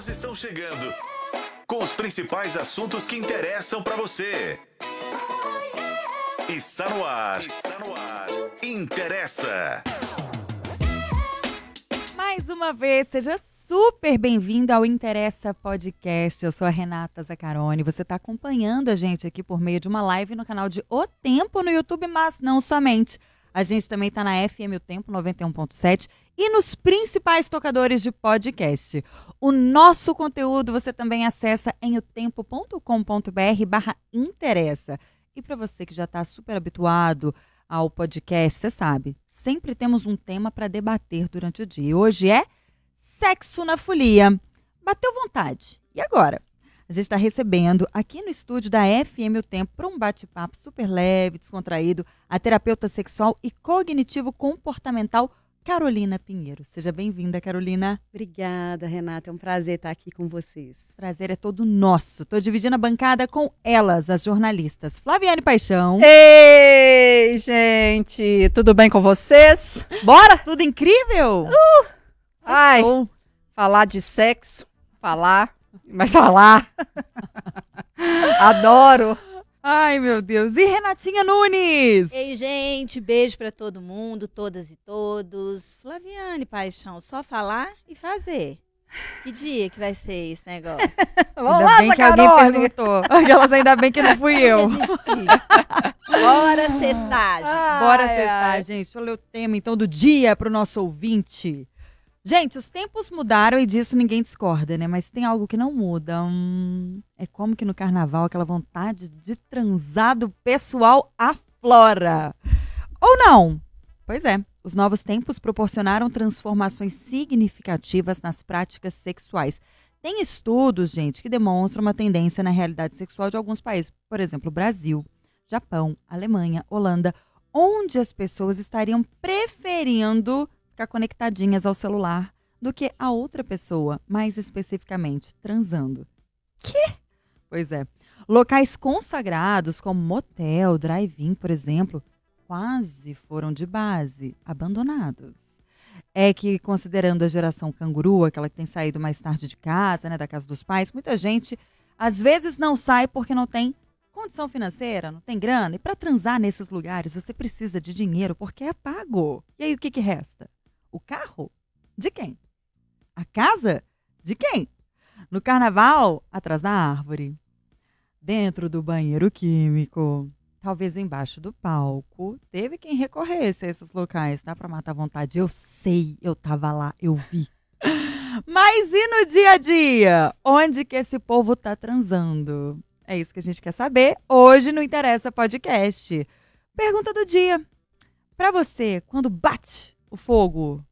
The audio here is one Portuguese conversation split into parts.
Elas estão chegando com os principais assuntos que interessam para você. Está no ar. Está no ar. Interessa. Mais uma vez, seja super bem-vindo ao Interessa Podcast. Eu sou a Renata Zacarone. Você está acompanhando a gente aqui por meio de uma live no canal de O Tempo no YouTube, mas não somente. A gente também está na FM O Tempo 91.7 e nos principais tocadores de podcast. O nosso conteúdo você também acessa em otempo.com.br barra interessa. E para você que já está super habituado ao podcast, você sabe, sempre temos um tema para debater durante o dia. Hoje é sexo na folia. Bateu vontade. E agora? A gente está recebendo aqui no estúdio da FM O Tempo para um bate-papo super leve, descontraído, a terapeuta sexual e cognitivo comportamental Carolina Pinheiro. Seja bem-vinda, Carolina. Obrigada, Renata. É um prazer estar aqui com vocês. Prazer é todo nosso. Estou dividindo a bancada com elas, as jornalistas. Flaviane Paixão. Ei, gente, tudo bem com vocês? Bora? Tudo incrível? Uh, ai, falar de sexo, falar mas falar. Adoro. Ai, meu Deus. E Renatinha Nunes? Ei, gente, beijo para todo mundo, todas e todos. Flaviane, paixão, só falar e fazer. Que dia que vai ser esse negócio? Vamos ainda lá, bem que alguém perguntou. Aquelas ainda bem que não fui eu. Bora sextar, gente. Bora sextar, gente. Deixa eu ler o tema, então, do dia para o nosso ouvinte. Gente, os tempos mudaram e disso ninguém discorda, né? Mas tem algo que não muda. Hum, é como que no carnaval aquela vontade de transar do pessoal aflora. Ou não? Pois é, os novos tempos proporcionaram transformações significativas nas práticas sexuais. Tem estudos, gente, que demonstram uma tendência na realidade sexual de alguns países, por exemplo, Brasil, Japão, Alemanha, Holanda, onde as pessoas estariam preferindo ficar conectadinhas ao celular do que a outra pessoa, mais especificamente, transando. Que? Pois é. Locais consagrados como motel, drive-in, por exemplo, quase foram de base abandonados. É que, considerando a geração canguru, aquela que tem saído mais tarde de casa, né, da casa dos pais, muita gente às vezes não sai porque não tem condição financeira, não tem grana. E para transar nesses lugares, você precisa de dinheiro porque é pago. E aí o que, que resta? O carro? De quem? A casa? De quem? No carnaval, atrás da árvore. Dentro do banheiro químico. Talvez embaixo do palco. Teve quem recorresse a esses locais, tá? Pra matar a vontade. Eu sei, eu tava lá, eu vi. Mas e no dia a dia? Onde que esse povo tá transando? É isso que a gente quer saber hoje no Interessa Podcast. Pergunta do dia. Para você, quando bate o fogo.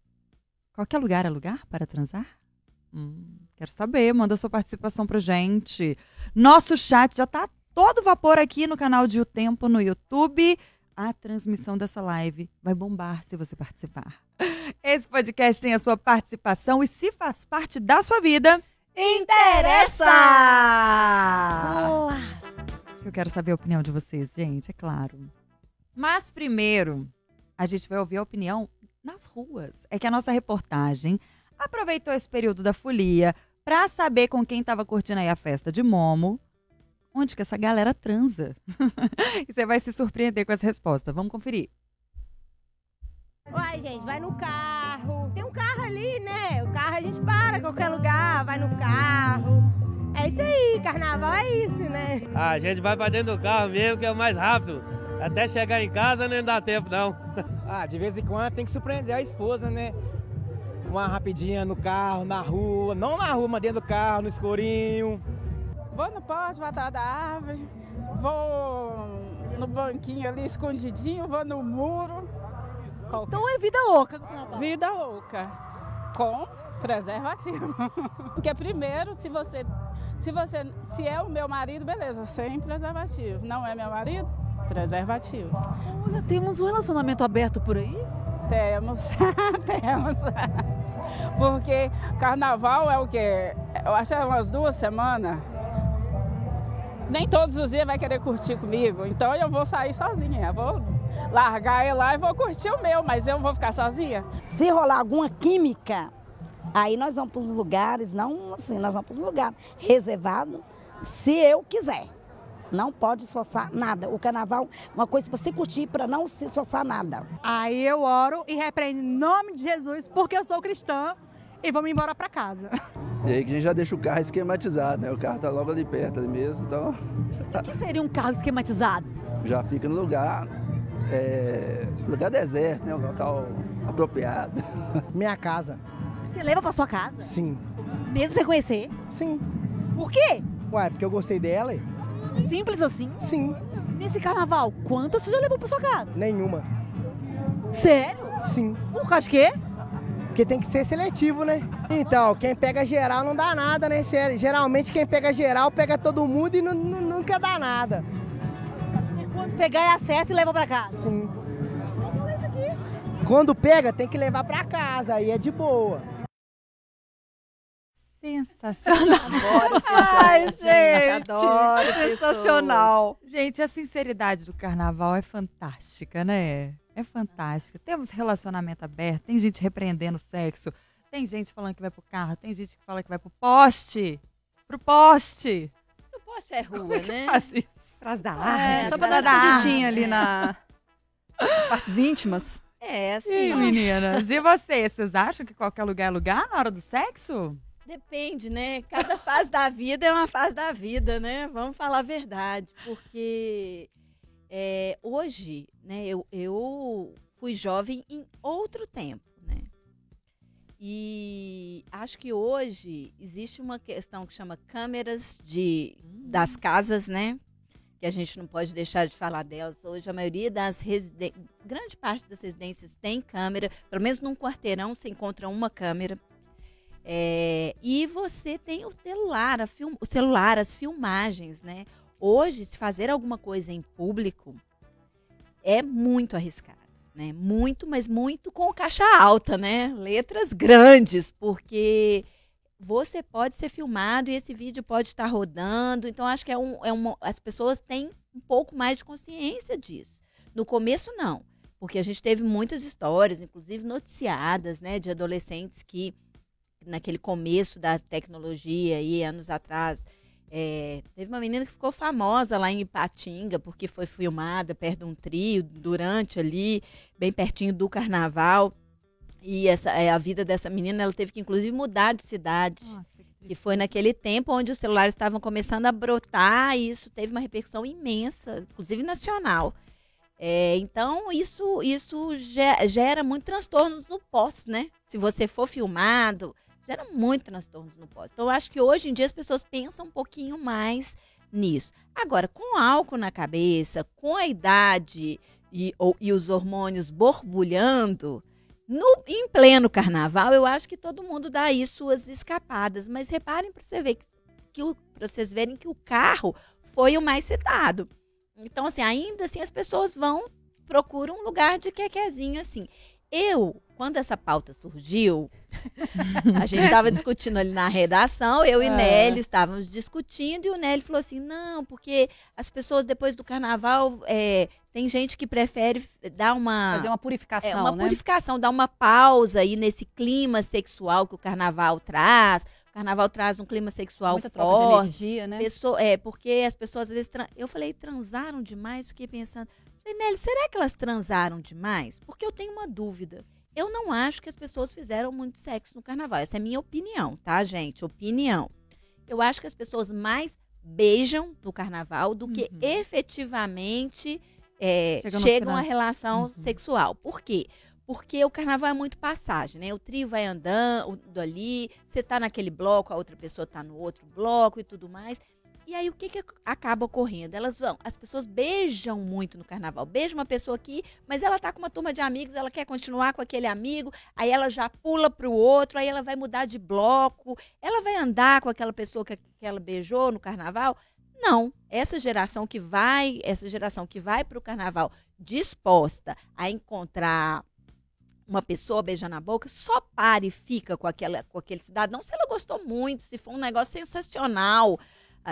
Qualquer lugar é lugar para transar? Hum, quero saber, manda sua participação pra gente. Nosso chat já tá todo vapor aqui no canal de O Tempo no YouTube. A transmissão dessa live vai bombar se você participar. Esse podcast tem a sua participação e se faz parte da sua vida, interessa! Olá! Eu quero saber a opinião de vocês, gente, é claro. Mas primeiro, a gente vai ouvir a opinião nas ruas. É que a nossa reportagem aproveitou esse período da folia para saber com quem estava curtindo aí a festa de Momo, onde que essa galera transa. e você vai se surpreender com essa resposta. Vamos conferir. Uai, gente, vai no carro. Tem um carro ali, né? O carro a gente para em qualquer lugar, vai no carro. É isso aí, carnaval é isso, né? A gente vai pra dentro do carro mesmo, que é o mais rápido. Até chegar em casa não dá tempo, não. Ah, de vez em quando tem que surpreender a esposa, né? Uma rapidinha no carro, na rua. Não na rua, mas dentro do carro, no escurinho. Vou no poste, vou atrás da árvore. Vou no banquinho ali escondidinho, vou no muro. Então é vida louca. Vida louca. Com preservativo. Porque primeiro, se você, se você, se é o meu marido, beleza, sem preservativo. Não é meu marido, Preservativo. Olha, temos um relacionamento aberto por aí? Temos, temos. Porque carnaval é o quê? Eu acho que é umas duas semanas. Nem todos os dias vai querer curtir comigo, então eu vou sair sozinha. Vou largar ele lá e vou curtir o meu, mas eu vou ficar sozinha. Se rolar alguma química, Aí nós vamos para os lugares, não assim, nós vamos para os lugares reservados, se eu quiser. Não pode esforçar nada. O carnaval é uma coisa para você curtir, para não se esforçar nada. Aí eu oro e repreendo em nome de Jesus, porque eu sou cristã e vamos embora para casa. E aí que a gente já deixa o carro esquematizado, né? O carro tá logo ali perto ali mesmo, então O que seria um carro esquematizado? já fica no lugar, é, lugar deserto, né? Um local apropriado. Minha casa. Você leva pra sua casa? Sim. Mesmo sem conhecer? Sim. Por quê? Ué, porque eu gostei dela. e- Simples assim? Sim. Nesse carnaval, quantas você já levou pra sua casa? Nenhuma. Sério? Sim. Por causa de quê? Porque tem que ser seletivo, né? Então, quem pega geral não dá nada, né? Se- Geralmente quem pega geral pega todo mundo e nu- nu- nunca dá nada. E quando pegar é acerta e leva pra casa? Sim. Quando pega, tem que levar pra casa, aí é de boa. Sensacional. Adoro Ai, pessoas, gente, gente, adoro sensacional. Gente, a sinceridade do carnaval é fantástica, né? É fantástica. Temos relacionamento aberto, tem gente repreendendo o sexo, tem gente falando que vai pro carro, tem gente que fala que vai pro poste. Pro poste. Pro poste é rua, né? Faz isso. Atrás da É, árvore. só pra dar da escondidinha ali árvore. na... nas partes íntimas. É, assim. E meninas? E vocês? Vocês acham que qualquer lugar é lugar na hora do sexo? Depende, né? Cada fase da vida é uma fase da vida, né? Vamos falar a verdade. Porque é, hoje, né, eu, eu fui jovem em outro tempo, né? E acho que hoje existe uma questão que chama câmeras de, das casas, né? Que a gente não pode deixar de falar delas. Hoje a maioria das residências, grande parte das residências tem câmera. Pelo menos num quarteirão você encontra uma câmera. É, e você tem o celular, film, o celular, as filmagens, né? Hoje, se fazer alguma coisa em público é muito arriscado, né? Muito, mas muito com caixa alta, né? Letras grandes, porque você pode ser filmado e esse vídeo pode estar rodando. Então, acho que é um, é uma, as pessoas têm um pouco mais de consciência disso. No começo, não, porque a gente teve muitas histórias, inclusive noticiadas, né, de adolescentes que naquele começo da tecnologia aí, anos atrás. É, teve uma menina que ficou famosa lá em Ipatinga, porque foi filmada perto de um trio, durante ali, bem pertinho do carnaval. E essa, é, a vida dessa menina, ela teve que inclusive mudar de cidade. que foi naquele tempo onde os celulares estavam começando a brotar, e isso teve uma repercussão imensa, inclusive nacional. É, então, isso, isso ge- gera muito transtornos no pós, né? Se você for filmado, gera muito transtornos no pós. Então, eu acho que hoje em dia as pessoas pensam um pouquinho mais nisso. Agora, com álcool na cabeça, com a idade e, ou- e os hormônios borbulhando, no, em pleno carnaval, eu acho que todo mundo dá aí suas escapadas. Mas reparem para você ver que, que pra vocês verem que o carro foi o mais citado. Então, assim, ainda assim as pessoas vão, procuram um lugar de quequezinho, assim. Eu, quando essa pauta surgiu, a gente estava discutindo ali na redação, eu e É. Nélio estávamos discutindo, e o Nélio falou assim: não, porque as pessoas depois do carnaval, é, tem gente que prefere dar uma. Fazer uma purificação, É, uma né? purificação, dar uma pausa aí nesse clima sexual que o carnaval traz. O carnaval traz um clima sexual Muita troca de forte. energia, né? Pessoa- é, porque as pessoas às vezes. Eu falei, transaram demais? Fiquei pensando. Nelly, será que elas transaram demais? Porque eu tenho uma dúvida. Eu não acho que as pessoas fizeram muito sexo no carnaval. Essa é a minha opinião, tá, gente? Opinião. Eu acho que as pessoas mais beijam no carnaval do que efetivamente é, chegam à relação sexual. Por quê? Porque o carnaval é muito passagem, né? O trio vai andando ali, você tá naquele bloco, a outra pessoa tá no outro bloco e tudo mais. E aí o que, que acaba ocorrendo? Elas vão, as pessoas beijam muito no carnaval. Beija uma pessoa aqui, mas ela tá com uma turma de amigos, ela quer continuar com aquele amigo, aí ela já pula pro outro, aí ela vai mudar de bloco, ela vai andar com aquela pessoa que, que ela beijou no carnaval. Não, essa geração que vai, essa geração que vai pro carnaval disposta a encontrar uma pessoa beijar na boca, só para e fica com, aquela, com aquele cidadão se ela gostou muito, se for um negócio sensacional,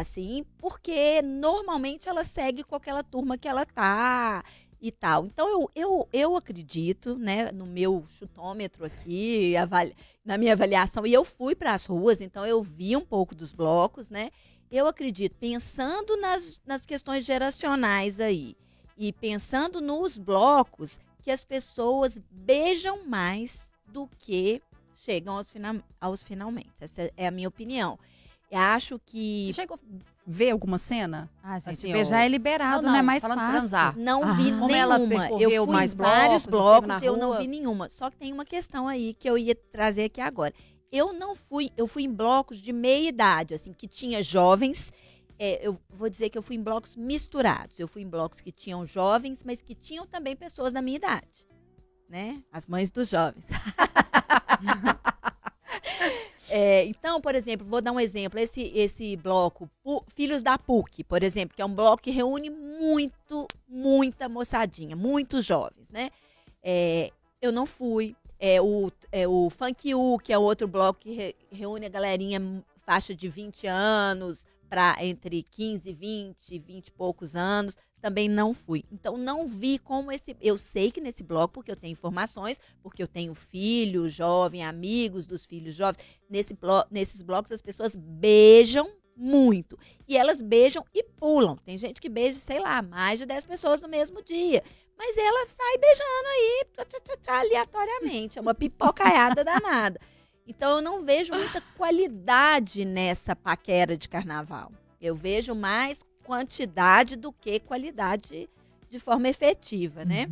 assim, porque normalmente ela segue com aquela turma que ela tá. e tal. Então eu, eu, eu acredito, né, no meu chutômetro aqui, na minha avaliação, e eu fui para as ruas, então eu vi um pouco dos blocos, né? Eu acredito, pensando nas, nas questões geracionais aí, e pensando nos blocos, que as pessoas beijam mais do que chegam aos, fina, aos finalmente. Essa é a minha opinião. Eu acho que. Você chegou a ver alguma cena? Ah, gente, Assim, beijar ó, é liberado, Não, não, é não, mais falando fácil. transar. Não Ah. vi Como nenhuma. ela eu fui mais em vários blocos, blocos, eu não rua? vi nenhuma. Só que tem uma questão aí que eu ia trazer aqui agora. Eu não fui, eu fui em blocos de meia idade, assim, que tinha jovens. é, eu vou dizer que eu fui em blocos misturados. Eu fui em blocos que tinham jovens, mas que tinham também pessoas da minha idade, né? As mães dos jovens. É, então, por exemplo, vou dar um exemplo. Esse, esse bloco, Pu- Filhos da PUC, por exemplo, que é um bloco que reúne muito, muita moçadinha, muitos jovens, né? É, eu não fui. É, o, é, o Funk U, que é outro bloco que re- reúne a galerinha m- faixa de 20 anos para entre 15 e 20, 20 e poucos anos, também não fui. Então não vi como esse, eu sei que nesse bloco porque eu tenho informações, porque eu tenho filho jovem, amigos dos filhos jovens, nesse blo nesses blocos as pessoas beijam muito. E elas beijam e pulam. Tem gente que beija, sei lá, mais de 10 pessoas no mesmo dia. Mas ela sai beijando aí, tchá, tchá, tchá, aleatoriamente. É uma pipocaiada danada. Então eu não vejo muita qualidade nessa paquera de carnaval. Eu vejo mais quantidade do que qualidade de forma efetiva, né?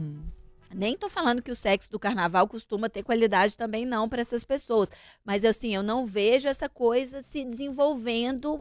Nem tô falando que o sexo do carnaval costuma ter qualidade também não para essas pessoas, mas assim, eu não vejo essa coisa se desenvolvendo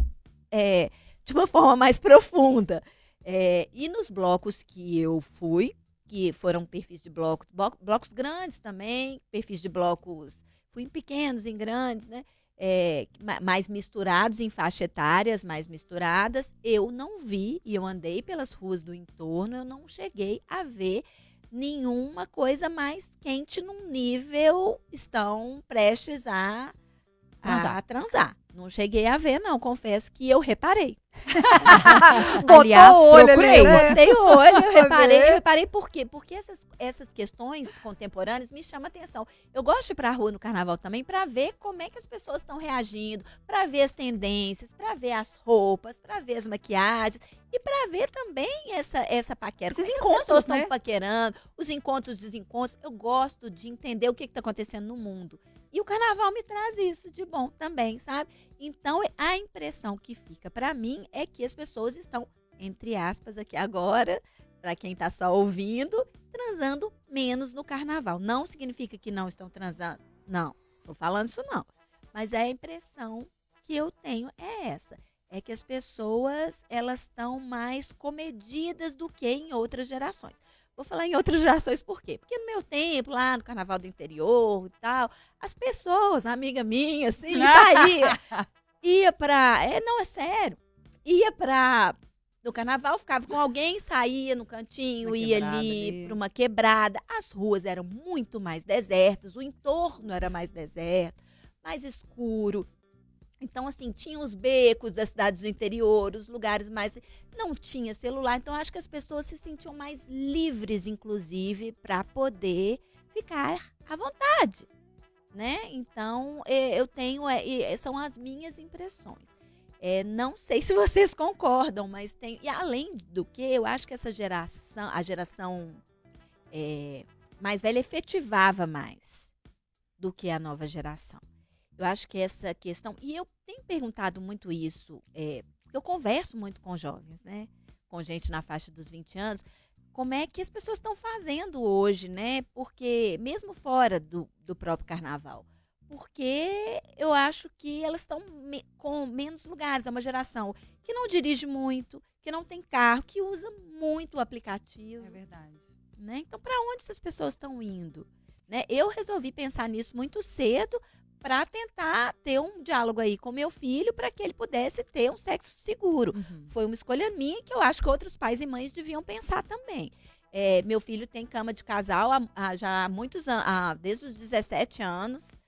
é, de uma forma mais profunda. É, e nos blocos que eu fui, que foram perfis de blocos, blo- blocos grandes também, perfis de blocos, fui em pequenos, em grandes, né? É, ma- mais misturados, em faixa etárias mais misturadas, eu não vi, e eu andei pelas ruas do entorno, eu não cheguei a ver nenhuma coisa mais quente num nível estão prestes a transar. a transar. Não cheguei a ver, não. Confesso que eu reparei. Aliás, olho procurei. né? Botei o olho, eu reparei. Eu reparei por quê? Porque essas, essas questões contemporâneas me chamam a atenção. Eu gosto de ir pra rua no carnaval também para ver como é que as pessoas estão reagindo, para ver as tendências, para ver as roupas, para ver as maquiagens e para ver também essa, essa paquera. Esses é encontros, as pessoas estão né? paquerando, os encontros, desencontros. Eu gosto de entender o que está acontecendo no mundo. E o carnaval me traz isso de bom também, sabe? Então, a impressão que fica para mim é que as pessoas estão, entre aspas, aqui agora, para quem está só ouvindo, transando menos no carnaval. Não significa que não estão transando. Não, tô falando isso não. Mas a impressão que eu tenho é essa. É que as pessoas, elas estão mais comedidas do que em outras gerações. Vou falar em outras gerações por quê? Porque no meu tempo, lá no Carnaval do Interior e tal, as pessoas, amiga minha, assim, saía, ia pra... É, não, é sério. Ia pra... No carnaval, ficava com alguém, saía no cantinho, Uma ia ali ali. pra uma quebrada. As ruas eram muito mais desertas, o entorno era mais deserto, mais escuro. Então, assim, tinha os becos das cidades do interior, os lugares mais. Não tinha celular, então acho que as pessoas se sentiam mais livres, inclusive, para poder ficar à vontade. Né? Então, é, eu tenho. é, e são as minhas impressões. É, não sei se vocês concordam, mas tem. E além do que, eu acho que essa geração, a geração é, mais velha, efetivava mais do que a nova geração. Eu acho que essa questão. E eu tenho perguntado muito isso, é, porque eu converso muito com jovens, né? Com gente na faixa dos 20 anos. Como é que as pessoas estão fazendo hoje, né? Porque, mesmo fora do, do próprio carnaval. Porque eu acho que elas estão me- com menos lugares. É uma geração que não dirige muito, que não tem carro, que usa muito o aplicativo. É verdade. Né? Então, para onde essas pessoas estão indo? Né? Eu resolvi pensar nisso muito cedo para tentar ter um diálogo aí com meu filho para que ele pudesse ter um sexo seguro. Uhum. Foi uma escolha minha que eu acho que outros pais e mães deviam pensar também. É, meu filho tem cama de casal há, há já há muitos anos, desde os 17 anos.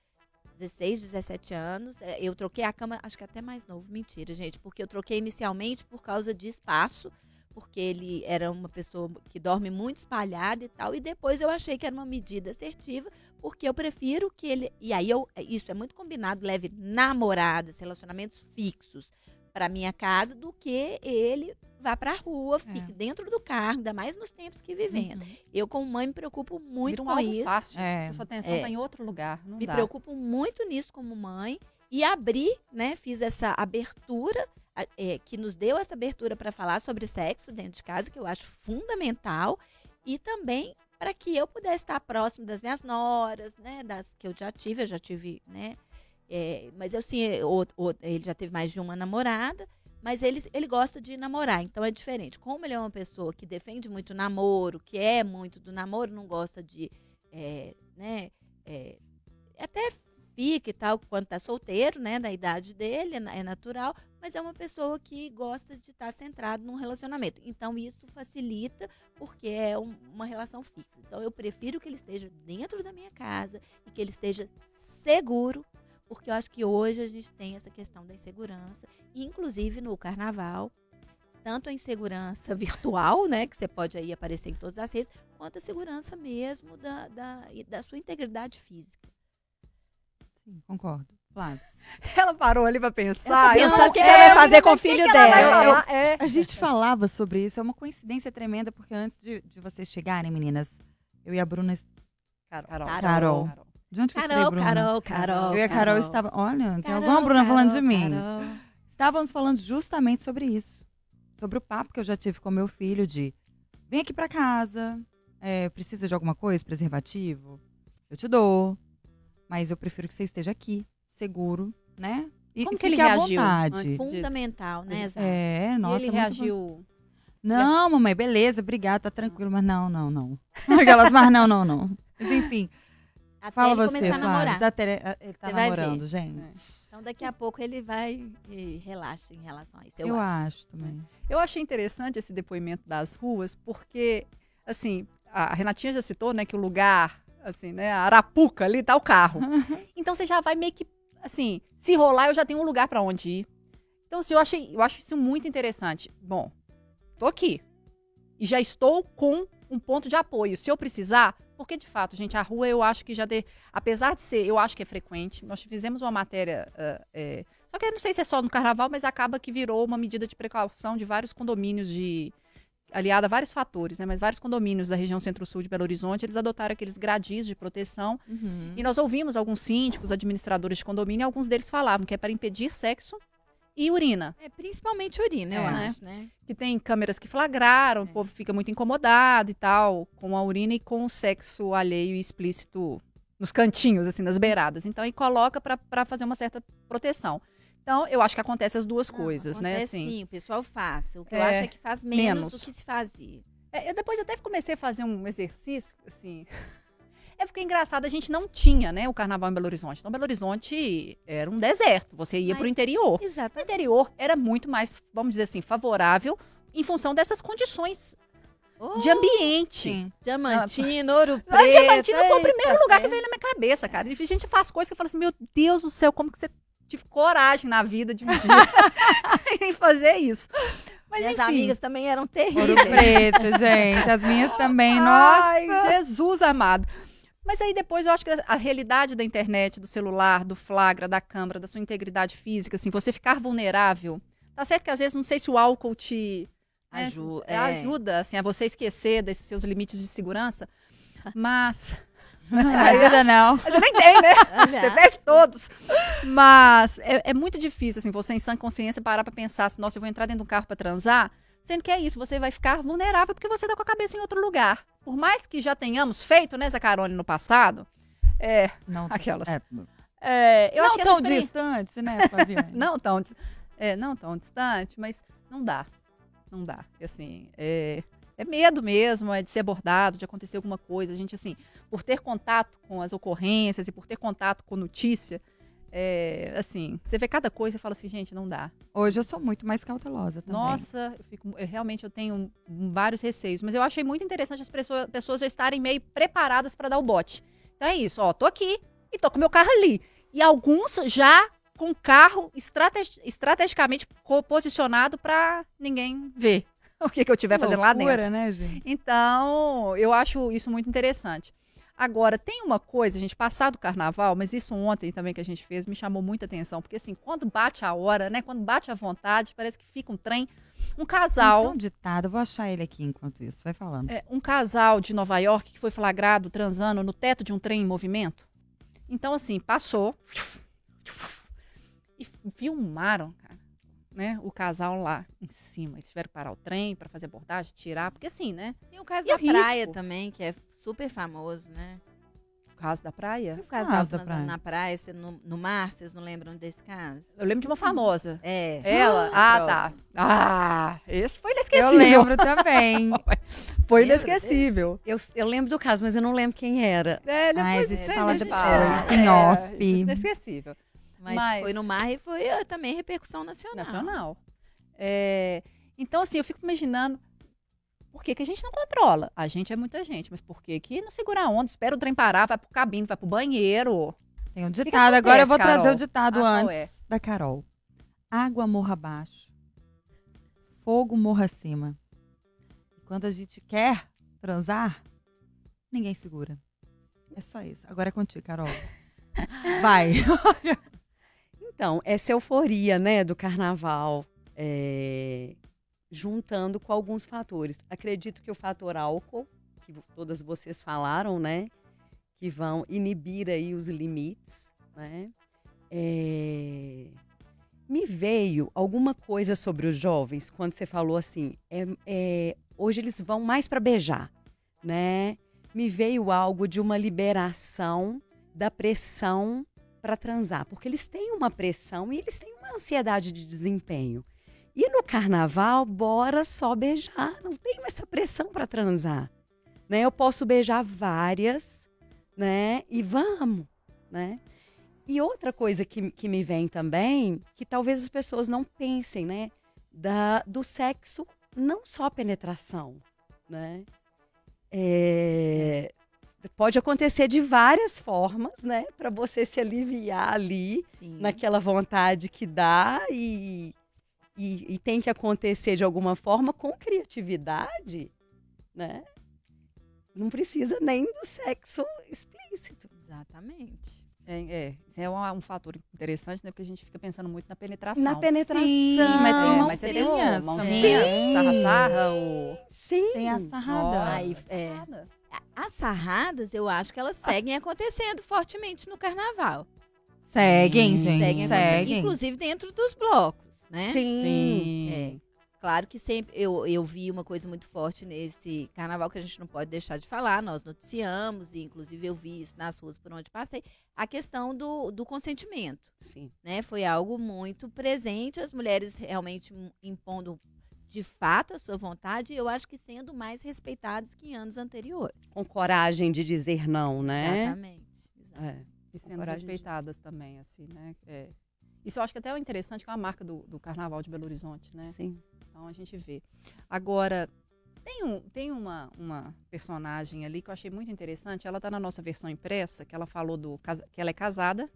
16, 17 anos. É, Eu troquei a cama, acho que até mais novo. Mentira, gente, porque eu troquei inicialmente por causa de espaço, porque ele era uma pessoa que dorme muito espalhada e tal. E depois eu achei que era uma medida assertiva, porque eu prefiro que ele. E aí eu, isso é muito combinado, leve namoradas, relacionamentos fixos para minha casa, do que ele vá para a rua, fique dentro do carro, ainda mais nos tempos que vivemos. Eu, como mãe, me preocupo muito Vira um com alvo isso. fácil. É. Sua atenção É. tá em outro lugar. Não Me dá. preocupo muito nisso como mãe e abri, né? Fiz essa abertura é, que nos deu essa abertura para falar sobre sexo dentro de casa, que eu acho fundamental, e também para que eu pudesse estar próximo das minhas noras, né? Das que eu já tive, eu já tive, né? é, mas eu sim, é, ele já teve mais de uma namorada, mas ele, ele gosta de namorar, então é diferente. Como ele é uma pessoa que defende muito o namoro, que é muito do namoro, não gosta de, é, né? é, até fica e tal quando tá solteiro, né, da idade dele, é é natural, mas é uma pessoa que gosta de estar centrado num relacionamento. Então isso facilita porque é um- uma relação fixa. Então eu prefiro que ele esteja dentro da minha casa e que ele esteja seguro, porque eu acho que hoje a gente tem essa questão da insegurança, e inclusive no carnaval, tanto a insegurança virtual, né, que você pode aí aparecer em todas as redes, quanto a segurança mesmo da, da, da sua integridade física. Sim, concordo. Flávio. Ela parou ali pra pensar. Eu pensando o que que ela vai fazer com o filho dela. Eu- É. A gente falava sobre isso, é uma coincidência tremenda, porque antes de, de vocês chegarem, meninas, eu e a Bruna. est- Carol. Carol. De onde que eu tirei Carol, Bruna? Carol, Carol, Eu e a Carol, Carol. estavam. Olha, tem Carol, alguma Bruna falando Carol, de mim. Carol. Estávamos falando justamente sobre isso. Sobre o papo que eu já tive com meu filho de vem aqui pra casa, é, precisa de alguma coisa, preservativo? Eu te dou. Mas eu prefiro que você esteja aqui, seguro, né? E, Como e que ele reagiu vontade. antes Fundamental, né, Zá? É, nossa. ele muito bom. reagiu. Não, mamãe, beleza, obrigada, tá tranquilo, mas não, não, não. Aquelas, mas não, não, não. Mas enfim. Até fala ele você, começar a namorar. Até ele tá ver. namorando, gente. Então daqui a pouco ele vai e relaxa em relação a isso. Eu, Eu acho. acho também. Eu achei interessante esse depoimento das ruas, porque, assim, a Renatinha já citou, né, que o lugar, assim, né, a Arapuca ali tá o carro. Então você já vai meio que, assim, se rolar eu já tenho um lugar pra onde ir. Então, assim, eu achei, eu acho isso muito interessante. Bom, tô aqui. E já estou com um ponto de apoio. Se eu precisar, porque de fato, gente, a rua eu acho que já de, apesar de ser, eu acho que é frequente. Nós fizemos uma matéria, ah, é, só que eu não sei se é só no carnaval, mas acaba que virou uma medida de precaução de vários condomínios de aliada a vários fatores, né? Mas vários condomínios da região Centro-Sul de Belo Horizonte, eles adotaram aqueles gradis de proteção. Uhum. E nós ouvimos alguns síndicos, administradores de condomínio, e alguns deles falavam que é para impedir sexo e urina. É, principalmente urina, eu É. acho, né? Que tem câmeras que flagraram, o povo fica muito incomodado e tal, com a urina e com o sexo alheio e explícito nos cantinhos, assim, nas beiradas. Então, aí coloca para fazer uma certa proteção. Então, eu acho que acontece as duas coisas, né? Acontece Assim, sim, o pessoal faz. O que eu É, acho é que faz menos, menos. do que se fazia. É, eu depois eu até comecei a fazer um exercício, assim. É porque é engraçado, a gente não tinha, né, o carnaval em Belo Horizonte. Então, Belo Horizonte era um deserto. Você ia Mas- pro interior. Exato. O interior era muito mais, vamos dizer assim, favorável em função dessas condições de ambiente. Diamantino, ouro Não, preto. Diamantino foi o primeiro lugar que veio na minha cabeça, cara. E a gente faz coisas que eu falo assim, meu Deus do céu, como que você tive coragem na vida de em fazer isso. Mas Minhas enfim. amigas também eram Ouro terríveis. preto, gente. As minhas também, nossa. Ai, Jesus amado. Mas aí depois eu acho que a realidade da internet, do celular, do flagra, da câmera, da sua integridade física, assim, você ficar vulnerável. Tá certo que às vezes não sei se o álcool te Aju- é, é. ajuda assim, a você esquecer desses seus limites de segurança, mas Ajuda não. Mas você nem tem, né? Você perde todos. Mas é, é muito difícil, assim, você em sã consciência parar pra pensar assim, nossa, eu vou entrar dentro de um carro pra transar, sendo que é isso, você vai ficar vulnerável porque você tá com a cabeça em outro lugar. Por mais que já tenhamos feito, né, Zacarone, no passado, é, Não, aquelas. é, É, eu não acho que tão essa experi- distante, né, Fabiane? não tão, é, não tão distante, mas não dá. Não dá. Assim, é, é medo mesmo, é de ser abordado, de acontecer alguma coisa. A gente, assim, por ter contato com as ocorrências e por ter contato com notícia, é, assim, você vê cada coisa e fala assim, gente, não dá. Hoje eu sou muito mais cautelosa também. Nossa, eu fico, eu realmente eu tenho vários receios, mas eu achei muito interessante as pessoas, pessoas já estarem meio preparadas para dar o bote. Então é isso, ó, tô aqui e tô com meu carro ali. E alguns já com o carro estrategi- estrategicamente posicionado para ninguém ver. o que, que eu estiver fazendo lá dentro. né, gente? Então, eu acho isso muito interessante. Agora, tem uma coisa, a gente passar do carnaval, mas isso ontem também que a gente fez me chamou muita atenção, porque assim, quando bate a hora, né, quando bate a vontade, parece que fica um trem, um casal, Então, ditado, eu vou achar ele aqui enquanto isso. Vai falando. é, um casal de Nova York que foi flagrado transando no teto de um trem em movimento. Então, assim, passou e filmaram, cara, né, o casal lá em cima. Eles tiveram que parar o trem para fazer abordagem, tirar, porque assim, né? Tem o caso E da risco? praia também, que é super famoso, né? O caso da praia? O casal caso da transando praia? na praia, cê no, no mar, vocês não lembram desse caso? Eu lembro de uma famosa. É. Ela? Ah, Pronto. tá. Ah, esse foi inesquecível. Eu lembro também. Foi inesquecível. Eu, eu lembro do caso, mas eu não lembro quem era. É, Ai, depois a gente é, fala depois, falar. em É, off. é inesquecível. Mas, Mas- foi no mar e foi ah, também repercussão nacional. Nacional. É, então, assim, eu fico imaginando por que, que a gente não controla? A gente é muita gente, mas por que, que não segura a onda? Espera o trem parar, vai pro cabine, vai pro banheiro. Tem um que que ditado. Agora eu vou acontece, trazer o Carol? ditado Ah, antes é? da Carol. Água morra abaixo. Fogo morra acima. Quando a gente quer transar, ninguém segura. É só isso. Agora é contigo, Carol. Vai. Então, essa euforia, né, do carnaval, é, juntando com alguns fatores. Acredito que o fator álcool, que todas vocês falaram, né, que vão inibir aí os limites, né. É, me veio alguma coisa sobre os jovens quando você falou assim, é, é, hoje eles vão mais para beijar, né? Me veio algo de uma liberação da pressão para transar, porque eles têm uma pressão e eles têm uma ansiedade de desempenho. E no carnaval, bora só beijar, não tenho essa pressão para transar, né? Eu posso beijar várias, né? E vamos, né? E outra coisa que, que me vem também, que talvez as pessoas não pensem, né? Da, do sexo, não só penetração, né? É, pode acontecer de várias formas, né? Para você se aliviar ali Sim. naquela vontade que dá e, e, e tem que acontecer de alguma forma com criatividade, né? Não precisa nem do sexo explícito. Exatamente. É, é, isso é um, um fator interessante, né? Porque a gente fica pensando muito na penetração. Na penetração. Sim, mas, é, mas você tem o sarra-sarra, o... Sim. Tem a sarrada. Ai, é. As sarradas, eu acho que elas seguem acontecendo fortemente no carnaval. Seguem, gente. Seguem, Seguem. inclusive dentro dos blocos, né? Sim. É. Claro que sempre eu, eu vi uma coisa muito forte nesse carnaval que a gente não pode deixar de falar, nós noticiamos, e inclusive eu vi isso nas ruas por onde passei, a questão do, do consentimento. Sim. Né? Foi algo muito presente, as mulheres realmente impondo de fato a sua vontade, e eu acho que sendo mais respeitadas que em anos anteriores. Com coragem de dizer não, né? Exatamente. É. E sendo coragem de- respeitadas também, assim, né? É. Isso eu acho que até é interessante, que é uma marca do, do Carnaval de Belo Horizonte, né? Sim. Então a gente vê. Agora, tem, um, tem uma, uma personagem ali que eu achei muito interessante. Ela tá na nossa versão impressa, que ela falou do que ela é casada.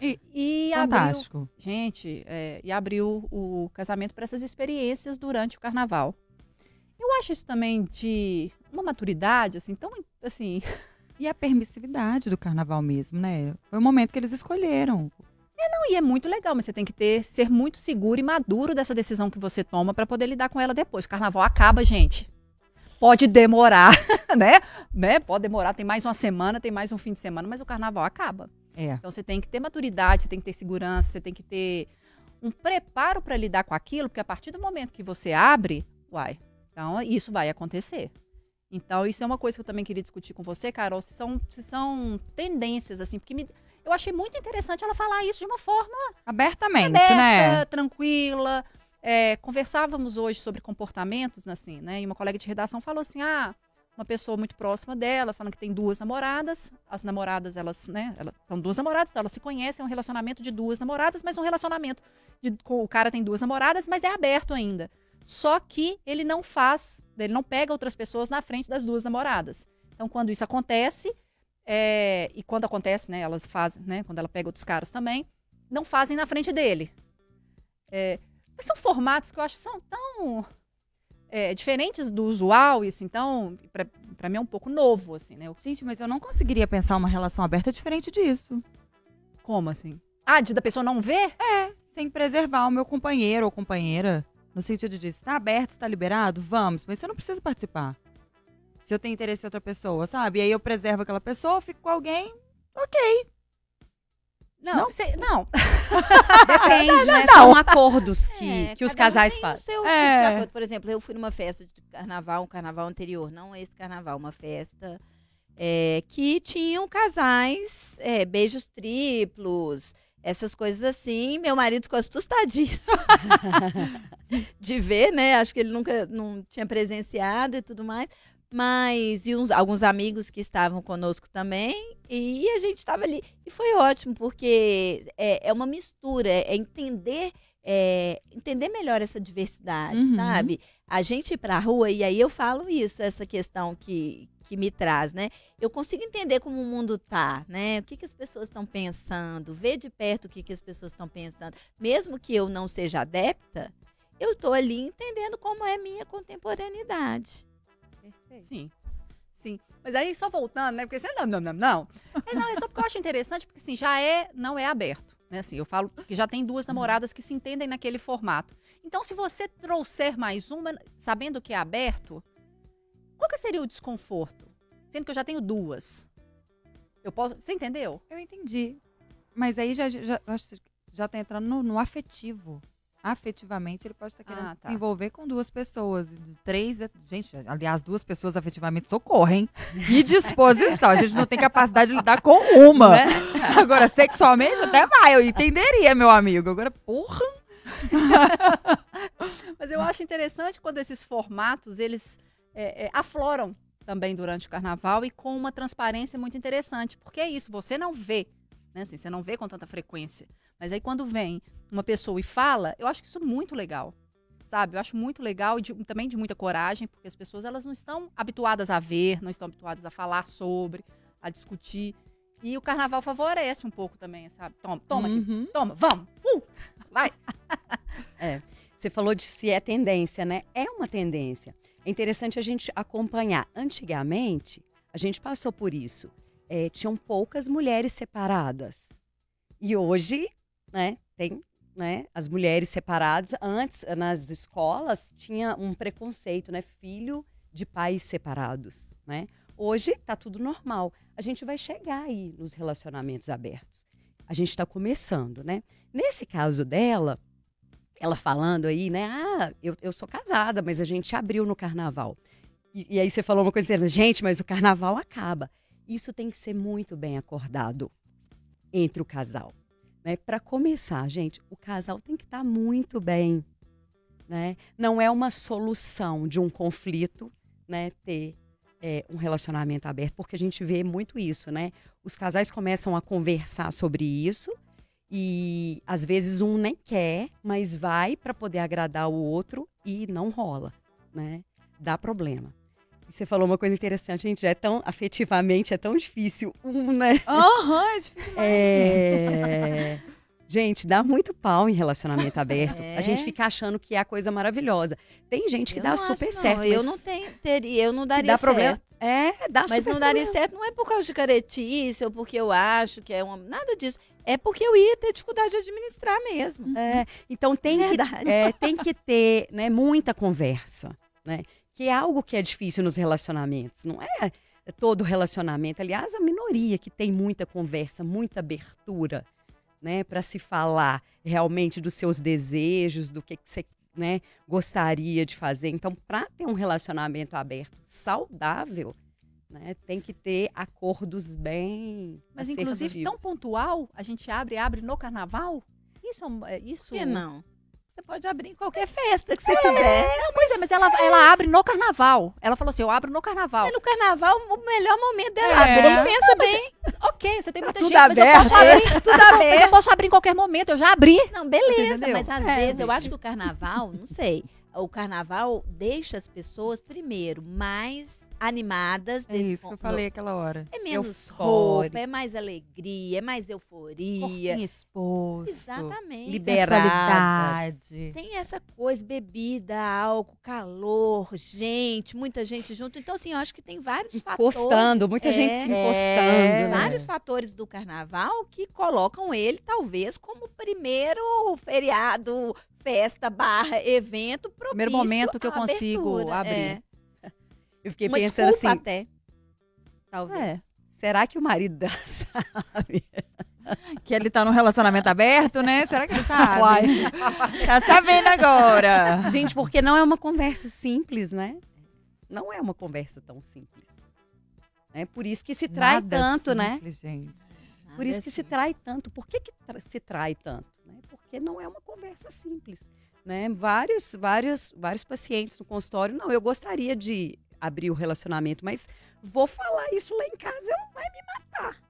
E- E Fantástico. abriu, gente, é, e abriu o casamento para essas experiências durante o carnaval. Eu acho isso também de uma maturidade, assim, tão assim. E a permissividade do carnaval mesmo, né? Foi o momento que eles escolheram. É, não, e é muito legal, mas você tem que ter, ser muito seguro e maduro dessa decisão que você toma para poder lidar com ela depois. O carnaval acaba, gente. Pode demorar, né? né? Pode demorar, tem mais uma semana, tem mais um fim de semana, mas o carnaval acaba. É. Então você tem que ter maturidade, você tem que ter segurança, você tem que ter um preparo para lidar com aquilo, porque a partir do momento que você abre, uai, então isso vai acontecer. Então isso é uma coisa que eu também queria discutir com você, Carol, se são, se são tendências, assim, porque me- eu achei muito interessante ela falar isso de uma forma Abertamente, aberta, né? tranquila. É, conversávamos hoje sobre comportamentos, assim, né? E uma colega de redação falou assim: ah, uma pessoa muito próxima dela, falando que tem duas namoradas. As namoradas, elas, né? Elas são duas namoradas, então elas se conhecem, é um relacionamento de duas namoradas, mas um relacionamento de, o cara tem duas namoradas, mas é aberto ainda. Só que ele não faz, ele não pega outras pessoas na frente das duas namoradas. Então, quando isso acontece, é, e quando acontece, né, elas fazem, né, quando ela pega outros caras também, não fazem na frente dele. É, mas são formatos que eu acho que são tão é, diferentes do usual, isso então, pra, pra mim é um pouco novo, assim, né? Eu- Gente, mas eu não conseguiria pensar uma relação aberta diferente disso. Como assim? Ah, de da pessoa não ver? É, sem preservar o meu companheiro ou companheira. No sentido de, está aberto, está liberado? Vamos, mas você não precisa participar. Se eu tenho interesse em outra pessoa, sabe? E aí eu preservo aquela pessoa, fico com alguém, ok. Não, Não? cê- não. Depende, né? não. São acordos que, É, que os um casais o fazem. seu tipo É. Por exemplo, eu fui numa festa de carnaval, um carnaval anterior, não esse carnaval, uma festa é, que tinham casais, é, beijos triplos, essas coisas assim. Meu marido ficou assustadíssimo de ver, né? Acho que ele nunca não tinha presenciado e tudo mais. Mas, e uns, alguns amigos que estavam conosco também, e a gente estava ali. E foi ótimo, porque é, é uma mistura, é entender, é, entender melhor essa diversidade, Uhum. sabe? A gente ir pra rua, e aí eu falo isso, essa questão que, que me traz, né? Eu consigo entender como o mundo tá, né? O que, que as pessoas estão pensando, ver de perto o que, que as pessoas estão pensando. Mesmo que eu não seja adepta, eu estou ali entendendo como é a minha contemporaneidade. Sim. Sim. Mas aí, só voltando, né? Porque você não, não, não, não. É, não, é só porque eu acho interessante, porque assim, já é, não é aberto. Né? Assim, eu falo que já tem duas namoradas que se entendem naquele formato. Então, se você trouxer mais uma, sabendo que é aberto, qual que seria o desconforto? Sendo que eu já tenho duas. Eu posso. Você entendeu? Eu entendi. Mas aí já, já, que já tá entrando no, no afetivo. Afetivamente, ele pode estar querendo Ah, tá. se envolver com duas pessoas. Três, é- gente, aliás, duas pessoas afetivamente socorrem. Que disposição. A gente não tem capacidade de lidar com uma. Né? Agora, sexualmente, até vai. Eu entenderia, meu amigo. Agora, porra. Mas eu acho interessante quando esses formatos, eles é, é, afloram também durante o carnaval e com uma transparência muito interessante. Porque é isso, você não vê, né? Assim, você não vê com tanta frequência. Mas aí quando vem uma pessoa e fala, eu acho que isso é muito legal. Sabe? Eu acho muito legal e de- também de muita coragem, porque as pessoas elas não estão habituadas a ver, não estão habituadas a falar sobre, a discutir. E o carnaval favorece um pouco também, sabe? Toma, toma aqui, Uhum. toma, vamos, uh, vai. É. Você falou de se é tendência, né? É uma tendência. É interessante a gente acompanhar. Antigamente, a gente passou por isso. É, tinham poucas mulheres separadas. E hoje, né, tem né, as mulheres separadas. Antes, nas escolas, tinha um preconceito, né? Filho de pais separados, né? Hoje tá tudo normal. A gente vai chegar aí nos relacionamentos abertos. A gente está começando, né? Nesse caso dela, ela falando aí, né? Ah, eu, eu sou casada, mas a gente abriu no carnaval. E, e aí você falou uma coisa, gente, mas o carnaval acaba. Isso tem que ser muito bem acordado entre o casal. Né? Para começar, gente, o casal tem que estar muito bem. Né? Não é uma solução de um conflito né, ter é, um relacionamento aberto, porque a gente vê muito isso, né? Os casais começam a conversar sobre isso e às vezes um nem quer, mas vai para poder agradar o outro e não rola, né? Dá problema. Você falou uma coisa interessante, gente, é tão afetivamente é tão difícil um, né? Aham, é difícil demais, É... Gente, dá muito pau em relacionamento aberto. É. A gente fica achando que é a coisa maravilhosa. Tem gente que Eu dá não super acho, não. certo. Eu mas não tenho, teria, eu não daria dá problema. certo. É, dá Mas super não daria problema. certo não é por causa de caretice ou porque eu acho que é uma nada disso. É porque eu ia ter dificuldade de administrar mesmo. É, então tem que, é, tem que ter né, muita conversa, né? Que é algo que é difícil nos relacionamentos. Não é todo relacionamento. Aliás, a minoria que tem muita conversa, muita abertura, né? Para se falar realmente dos seus desejos, do que, que você né, gostaria de fazer. Então, para ter um relacionamento aberto saudável, né, tem que ter acordos bem Mas inclusive tão pontual, a gente abre abre no carnaval? Isso é é isso. Por que não? Você pode abrir em qualquer festa que você quiser. Não, pois é, mas ela, ela abre no carnaval. Ela falou assim: eu abro no carnaval. É no carnaval o melhor momento dela É. abrir. Pensa Não, mas bem. Ok, você tem muita tudo gente, mas eu aberto. posso abrir. É, tudo Não, Mas aberto. eu posso abrir em qualquer momento, eu já abri. Não, beleza, mas às É, vezes eu acho que o carnaval, não sei, o carnaval deixa as pessoas, primeiro, mais animadas. É isso que eu ponto- falei aquela hora. É menos Eufórico. roupa, é mais alegria, é mais euforia. Corpinho exposto. Exatamente. Sensualidade. Tem essa coisa, bebida, álcool, calor, gente, muita gente junto. Então, assim, eu acho que tem vários Encostando, fatores. muita gente se é, encostando, né? Vários fatores do carnaval que colocam ele, talvez, como primeiro feriado, festa, barra, evento propício Primeiro momento que eu consigo abertura, abrir. é. Eu fiquei Uma pensando assim, até. Talvez. É. será que o marido dela sabe? Que ele tá num relacionamento aberto, né? Será que ele sabe? Uai. Tá sabendo agora. Gente, porque não é uma conversa simples, né? Não é uma conversa tão simples. É por isso que se trai Nada tanto, né? simples, gente. Por isso que se trai tanto. Por que, que tra- se trai tanto? né? Porque não é uma conversa simples. Né? Vários, vários, vários pacientes no consultório, não, eu gostaria de abrir o relacionamento, mas vou falar isso lá em casa, eu, vai me matar.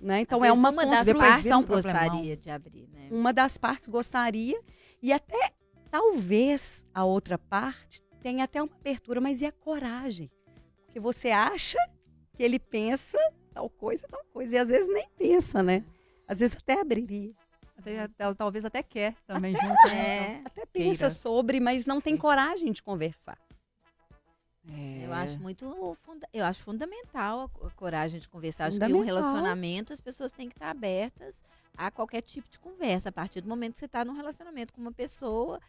Né? Então Às é uma, uma das construção. partes gostaria de abrir, né? Uma das partes gostaria e até talvez a outra parte tenha até uma abertura, mas e a coragem? Porque você acha que ele pensa tal coisa, tal coisa, e às vezes nem pensa, né? Às vezes até abriria. Até- até- talvez até quer também junto. É. né? Até pensa Queira. sobre, mas não tem coragem de conversar. Eu acho muito funda eu acho fundamental a co- a coragem de conversar. Acho que um relacionamento as pessoas têm que estar abertas a qualquer tipo de conversa. A partir do momento que você está num relacionamento com uma pessoa,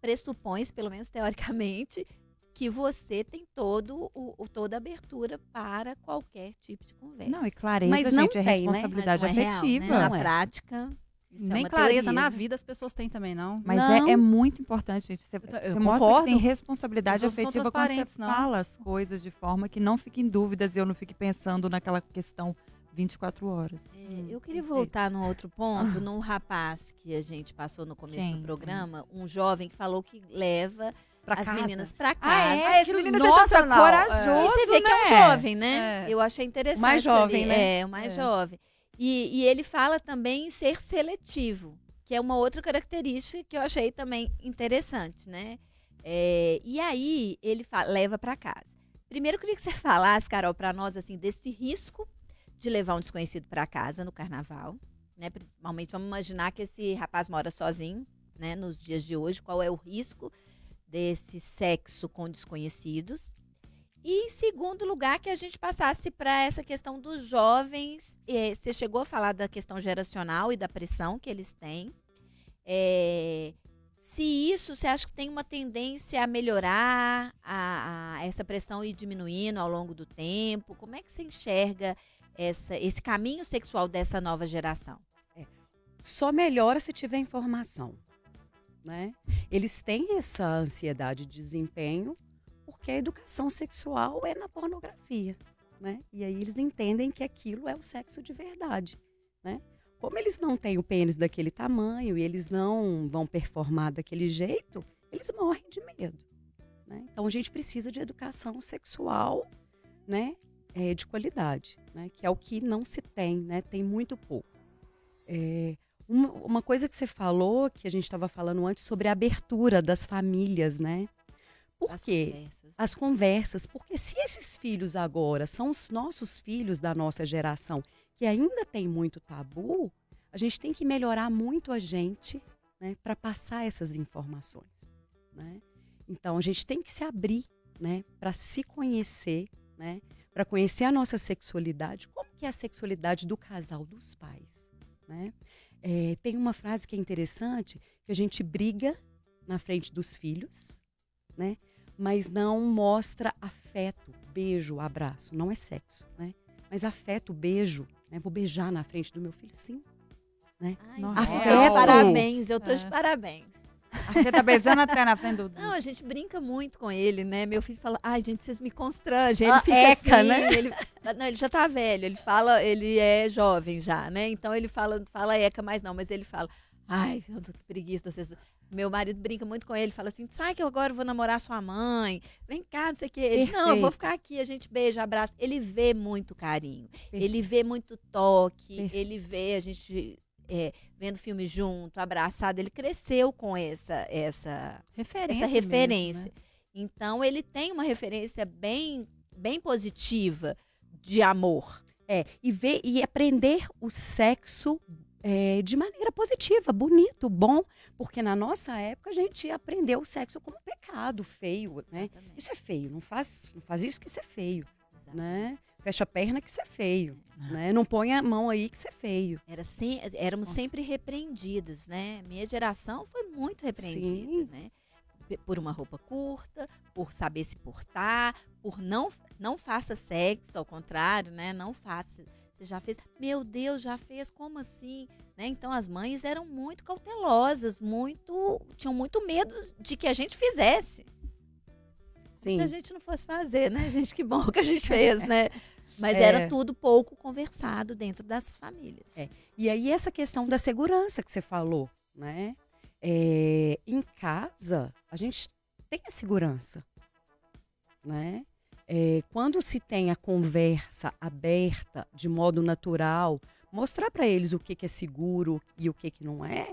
pressupõe, pelo menos teoricamente, que você tem todo o, o- toda a abertura para qualquer tipo de conversa. Não, e clareza, Mas não gente, é tem, né? responsabilidade Mas não é real, né? afetiva. Na é. prática, isso é Nem uma clareza teoria, na né? vida as pessoas têm também, não. Mas Não. é, é muito importante, gente. Você, eu você mostra que tem responsabilidade afetiva quando você não. fala as coisas de forma que não fique em dúvidas e eu não fique pensando naquela questão 24 horas. É, eu queria voltar num outro ponto, num rapaz que a gente passou no começo Quem? do programa, um jovem que falou que leva Pra as casa. meninas pra casa. Ah, é? esse Que- menino é Nossa, sensacional. corajoso, E você vê que é um né? jovem, né? É. Eu achei interessante. mais jovem, ali. né? É, o mais É. jovem. E, e ele fala também em ser seletivo, que é uma outra característica que eu achei também interessante, né? É, e aí ele fa- leva pra casa. Primeiro eu queria que você falasse, Carol, pra nós assim desse risco de levar um desconhecido pra casa no carnaval, né? Principalmente vamos imaginar que esse rapaz mora sozinho, né? Nos dias de hoje, qual é o risco desse sexo com desconhecidos? E em segundo lugar, que a gente passasse para essa questão dos jovens. eh, você chegou a falar da questão geracional e da pressão que eles têm. Eh, se isso, você acha que tem uma tendência a melhorar, a, a essa pressão ir diminuindo ao longo do tempo? Como é que você enxerga essa, esse caminho sexual dessa nova geração? Só melhora se tiver informação, né? Eles têm essa ansiedade de desempenho porque a educação sexual é na pornografia, né? E aí eles entendem que aquilo é o sexo de verdade, né? Como eles não têm o pênis daquele tamanho e eles não vão performar daquele jeito, eles morrem de medo, né? Então a gente precisa de educação sexual, né? É, de qualidade, né? Que é o que não se tem, né? Tem muito pouco. É, uma, uma coisa que você falou, que a gente estava falando antes, sobre a abertura das famílias, né? Por As quê? conversas. As conversas. Porque se esses filhos agora são os nossos filhos da nossa geração, que ainda tem muito tabu, a gente tem que melhorar muito a gente né, para passar essas informações. Né? Então, a gente tem que se abrir né, para se conhecer, né, para conhecer a nossa sexualidade. Como que é a sexualidade do casal, dos pais? Né? É, tem uma frase que é interessante, que a gente briga na frente dos filhos, né? Mas não mostra afeto, beijo, abraço. Não é sexo, né? Mas afeto, beijo. Né? Vou beijar na frente do meu filho, sim. Né? Ai, Afeto. Parabéns, eu tô de É. parabéns. Você tá beijando até na frente do. Não, a gente brinca muito com ele, né? Meu filho fala, ai, gente, vocês me constrangem. Ele Ah, fica eca, assim, né? Ele, não, ele já tá velho, ele fala, ele é jovem já, né? Então ele fala, fala eca, mas não, mas ele fala, ai, eu tô com preguiça, vocês... Meu marido brinca muito com ele, fala assim, sai que eu agora vou namorar sua mãe, vem cá, não sei o quê. Ele, não, eu vou Perfeito. ficar aqui, a gente beija, abraça. Ele vê muito carinho, ele vê muito toque, Perfeito. ele vê a gente é, vendo filme junto, abraçado. Ele cresceu com essa, essa Referência. essa mesmo, referência. né? Então ele tem uma referência bem, bem positiva de amor. É, e ver e aprender o sexo é, de maneira positiva, bonito, bom, porque na nossa época a gente aprendeu o sexo como pecado, feio, né? Isso é feio, não faz, não faz isso que isso é feio, né? Fecha a perna que isso é feio, né? Não põe a mão aí que isso é feio. Era sem, éramos sempre repreendidas, né? Minha geração foi muito repreendida, né? P- Por uma roupa curta, por saber se portar, por não, não faça sexo, ao contrário, né? Não faça. Você já fez? Meu Deus, já fez? Como assim? Né? Então as mães eram muito cautelosas, muito. tinham muito medo de que a gente fizesse. Sim. Se a gente não fosse fazer, né, gente? Que bom que a gente fez, né? Mas É. era tudo pouco conversado dentro das famílias. É. E aí essa questão da segurança que você falou, né? É, em casa a gente tem a segurança, né? É, quando se tem a conversa aberta, de modo natural, mostrar para eles o que, que é seguro e o que, que não é,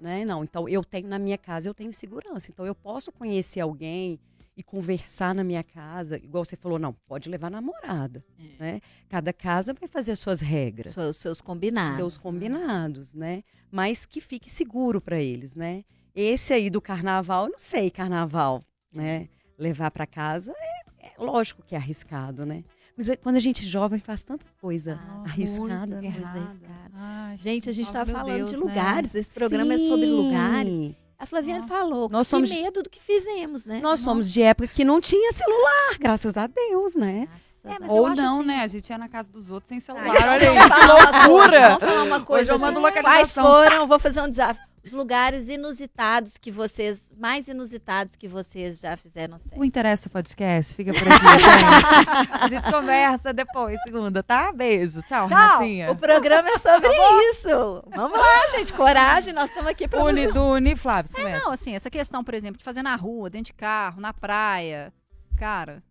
né? Não, então eu tenho na minha casa eu tenho segurança, então eu posso conhecer alguém e conversar na minha casa, igual você falou, não, pode levar namorada, né? Cada casa vai fazer as suas regras, Seus, seus combinados. seus combinados, né? Mas que fique seguro para eles, né? Esse aí do carnaval, eu não sei, carnaval, né? Levar para casa é, é lógico que é arriscado, né? Mas é- quando a gente é jovem faz tanta coisa arriscada, muitas né? coisas arriscadas. Ai, Gente, a gente meu falando Deus, de né? lugares. Esse programa é sobre Sim. lugares. A Flaviane falou. Nós que somos- medo do que fizemos, né? Nós somos de época que não tinha celular, graças a Deus, né? mas Ou não, assim- né? A gente ia na casa dos outros sem celular. Ah, Olha aí, que loucura! coisa, Vamos falar uma coisa. Hoje eu mando assim, Quais localização. foram, vou fazer um desafio. Os lugares inusitados que vocês, mais inusitados que vocês já fizeram sexo. O Interessa Podcast, fica por aqui, gente. A gente conversa depois, segunda, tá? Beijo. Tchau, Tchau. Renatinha. O programa é sobre isso. Vamos lá, gente. Coragem, nós estamos aqui para Uni, nos... Duni, Flávio, É, começa. não, assim, essa questão, por exemplo, de fazer na rua, dentro de carro, na praia, cara,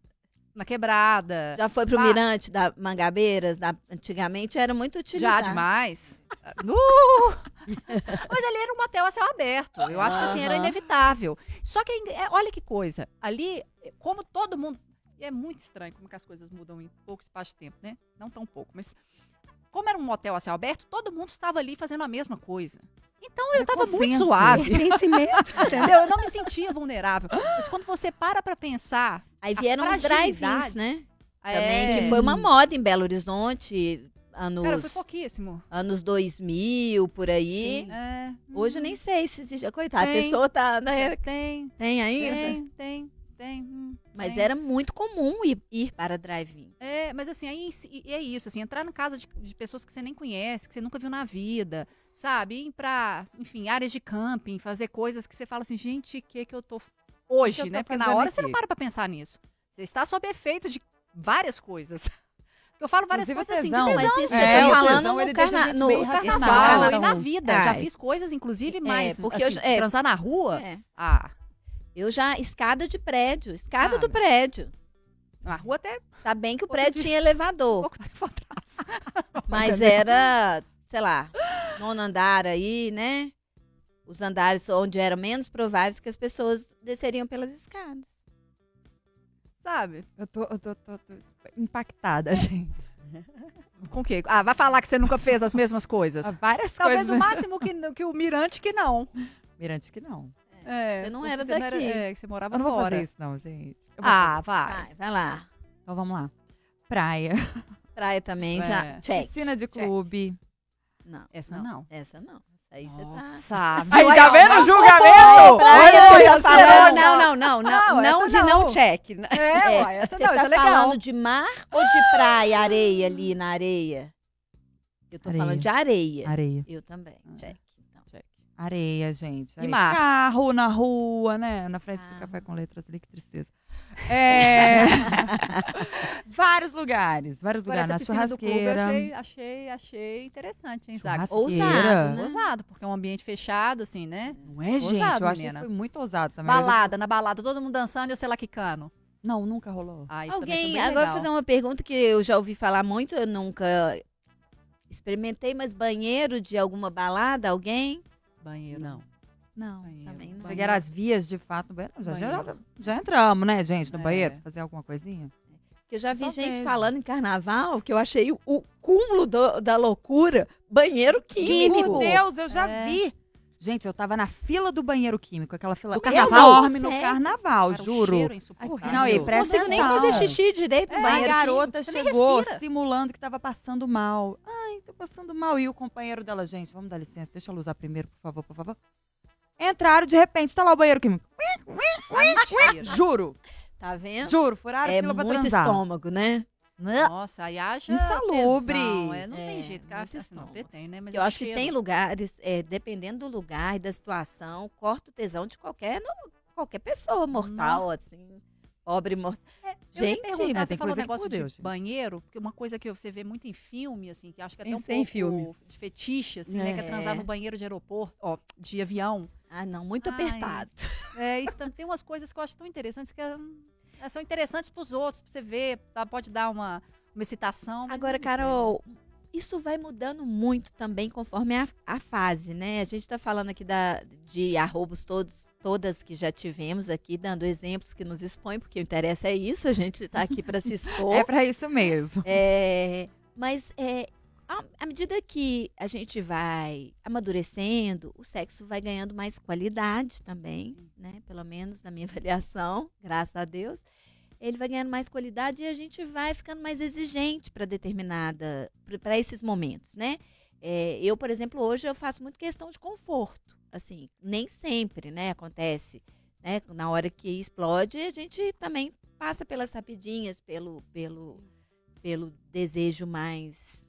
na quebrada. Já foi pro Ah, Mirante da Mangabeiras? Da, antigamente era muito utilizado. Já demais. Nu! Mas ali era um motel a céu aberto. Eu acho que assim, era inevitável. Só que, é, olha que coisa. Ali, como todo mundo. E é muito estranho como que as coisas mudam em pouco espaço de tempo, né? Não tão pouco, mas. Como era um motel a céu aberto, todo mundo estava ali fazendo a mesma coisa. Então eu estava muito consenso, suave. Entendeu? Eu não me sentia vulnerável. Mas quando você para pra pensar. Aí a vieram os drive-ins, né? É. Também, que foi uma moda em Belo Horizonte, anos, Cara, foi pouquíssimo. anos 2000, por aí. Sim. É. Hoje eu nem sei se existe. Coitada, a Tem. pessoa tá, né? Tem. Tem ainda? Tem, tem, tem. hum, Mas tem. era muito comum ir, ir para drive-in. É, mas assim, aí é isso, assim, entrar na casa de, de pessoas que você nem conhece, que você nunca viu na vida, sabe? Ir pra, enfim, áreas de camping, fazer coisas que você fala assim, gente, o que que eu tô hoje, que eu tô né? Porque na hora você não aqui? para pra pensar nisso. Você está sob efeito de várias coisas. Eu falo várias Inclusive coisas assim, tesão. de tesão. Mas isso É, eu tô falando tesão, no, ele deixa a carna gente no carnaval. carnaval e na Então, vida. Já ai. fiz coisas, inclusive, É, mais, porque assim, eu é. transar na rua. É. Ah, Eu já, escada de prédio, escada Sabe? do prédio. na rua até Tá bem que o prédio tinha elevador. pouco tempo atrás. Mas era, sei lá, nono andar aí, né? Os andares onde eram menos prováveis que as pessoas desceriam pelas escadas. Sabe? Eu tô, eu tô, tô- tô impactada, gente. Com o quê? Ah, vai falar que você nunca fez as mesmas coisas. Há várias Talvez coisas. o máximo que, que o Mirante que não. Mirante que não. É, Você não era você daqui. é, que você morava Eu não vou fora. fazer isso, não, gente. Vou Ah, vai. Vai, vai lá. Então vamos lá. Praia. Praia também, É. já. Check. Piscina de clube. Não. Essa não. Essa não. Essa aí você tá. Aí, tá vendo o não- julgamento? Olha só, tá não, não, não, não, Não, não, de não não. check. É, É, ué, essa Você não, tá essa é legal. falando de mar ou de praia, areia ali na areia? Eu tô Areia. falando de areia. Areia. Eu também. Check. Areia, gente. E Aí, mar? Carro na rua, né? Na frente do Ah. café com letras ali, que tristeza. É... vários lugares, vários Agora, lugares. Na do clube eu churrasqueira. achei, achei, achei interessante, hein, Zaga? Churrasqueira. Ousado, né? Ousado, porque é um ambiente fechado, assim, né? Não é, gente? Ousado, eu achei que foi muito ousado também. Eu já- Balada, na balada, todo mundo dançando e eu sei lá que cano. Não, nunca rolou. Ah, isso também foi Alguém, agora legal. vou fazer uma pergunta que eu já ouvi falar muito, eu nunca experimentei, mas banheiro de alguma balada, alguém? Banheiro. Não. Não, também não. Chegar às vias de fato no banheiro. Já, já, Banheiro. já entramos, né, gente, no É. banheiro? pra Fazer alguma coisinha? Que eu já vi Só gente mesmo. falando em carnaval que eu achei o, o cúmulo do- da loucura, banheiro químico. Meu Deus, eu já É. vi. Gente, eu tava na fila do banheiro químico, aquela fila Do carnaval? enorme no carnaval, Cara, o juro. cheiro é insuportável. Não, e Não presta consigo nem atenção. fazer xixi direito no É, banheiro A garota químico, chegou simulando que tava passando mal. Ai, tô passando mal. E o companheiro dela, gente, vamos dar licença, deixa eu usar primeiro, por favor, por favor. Entraram, de repente, tá lá o banheiro químico. Juro. Tá vendo? Juro, furaram a É fila pra muito transar. estômago, né? Nossa, aí haja Insalubre. tesão, É, não tem É, jeito, cara. Assim, não, tem, né? Mas eu é acho que cheiro. tem lugares, é, dependendo do lugar e da situação, corta o tesão de qualquer, não, qualquer pessoa mortal, assim, pobre mortal. Ia Gente, mas tem coisa negócio que, de por Deus, banheiro, porque uma coisa que você vê muito em filme, assim, que acho que é até um Pensei em pouco filme. de fetiche, assim, né? Que é É. transar no banheiro de aeroporto, ó, de avião. Ah, não, muito Ai, apertado. É, isso tem umas coisas que eu acho tão interessantes que é, são interessantes pros outros, pra você ver, tá, pode dar uma, uma excitação. Agora, Carol, isso vai mudando muito também conforme a, a fase, né? A gente está falando aqui da, de arrobos todos, todas que já tivemos aqui, dando exemplos que nos expõem, porque o interesse é isso, a gente está aqui para se expor. É pra isso mesmo. É, mas é, à, medida que a gente vai amadurecendo, o sexo vai ganhando mais qualidade também, né? Pelo menos na minha avaliação, graças a Deus. Ele vai ganhando mais qualidade e a gente vai ficando mais exigente para determinada, para esses momentos, né? É, eu, por exemplo, hoje eu faço muito questão de conforto. Assim, nem sempre, né? Acontece, né? Na hora que explode, a gente também passa pelas rapidinhas, pelo, pelo, pelo desejo mais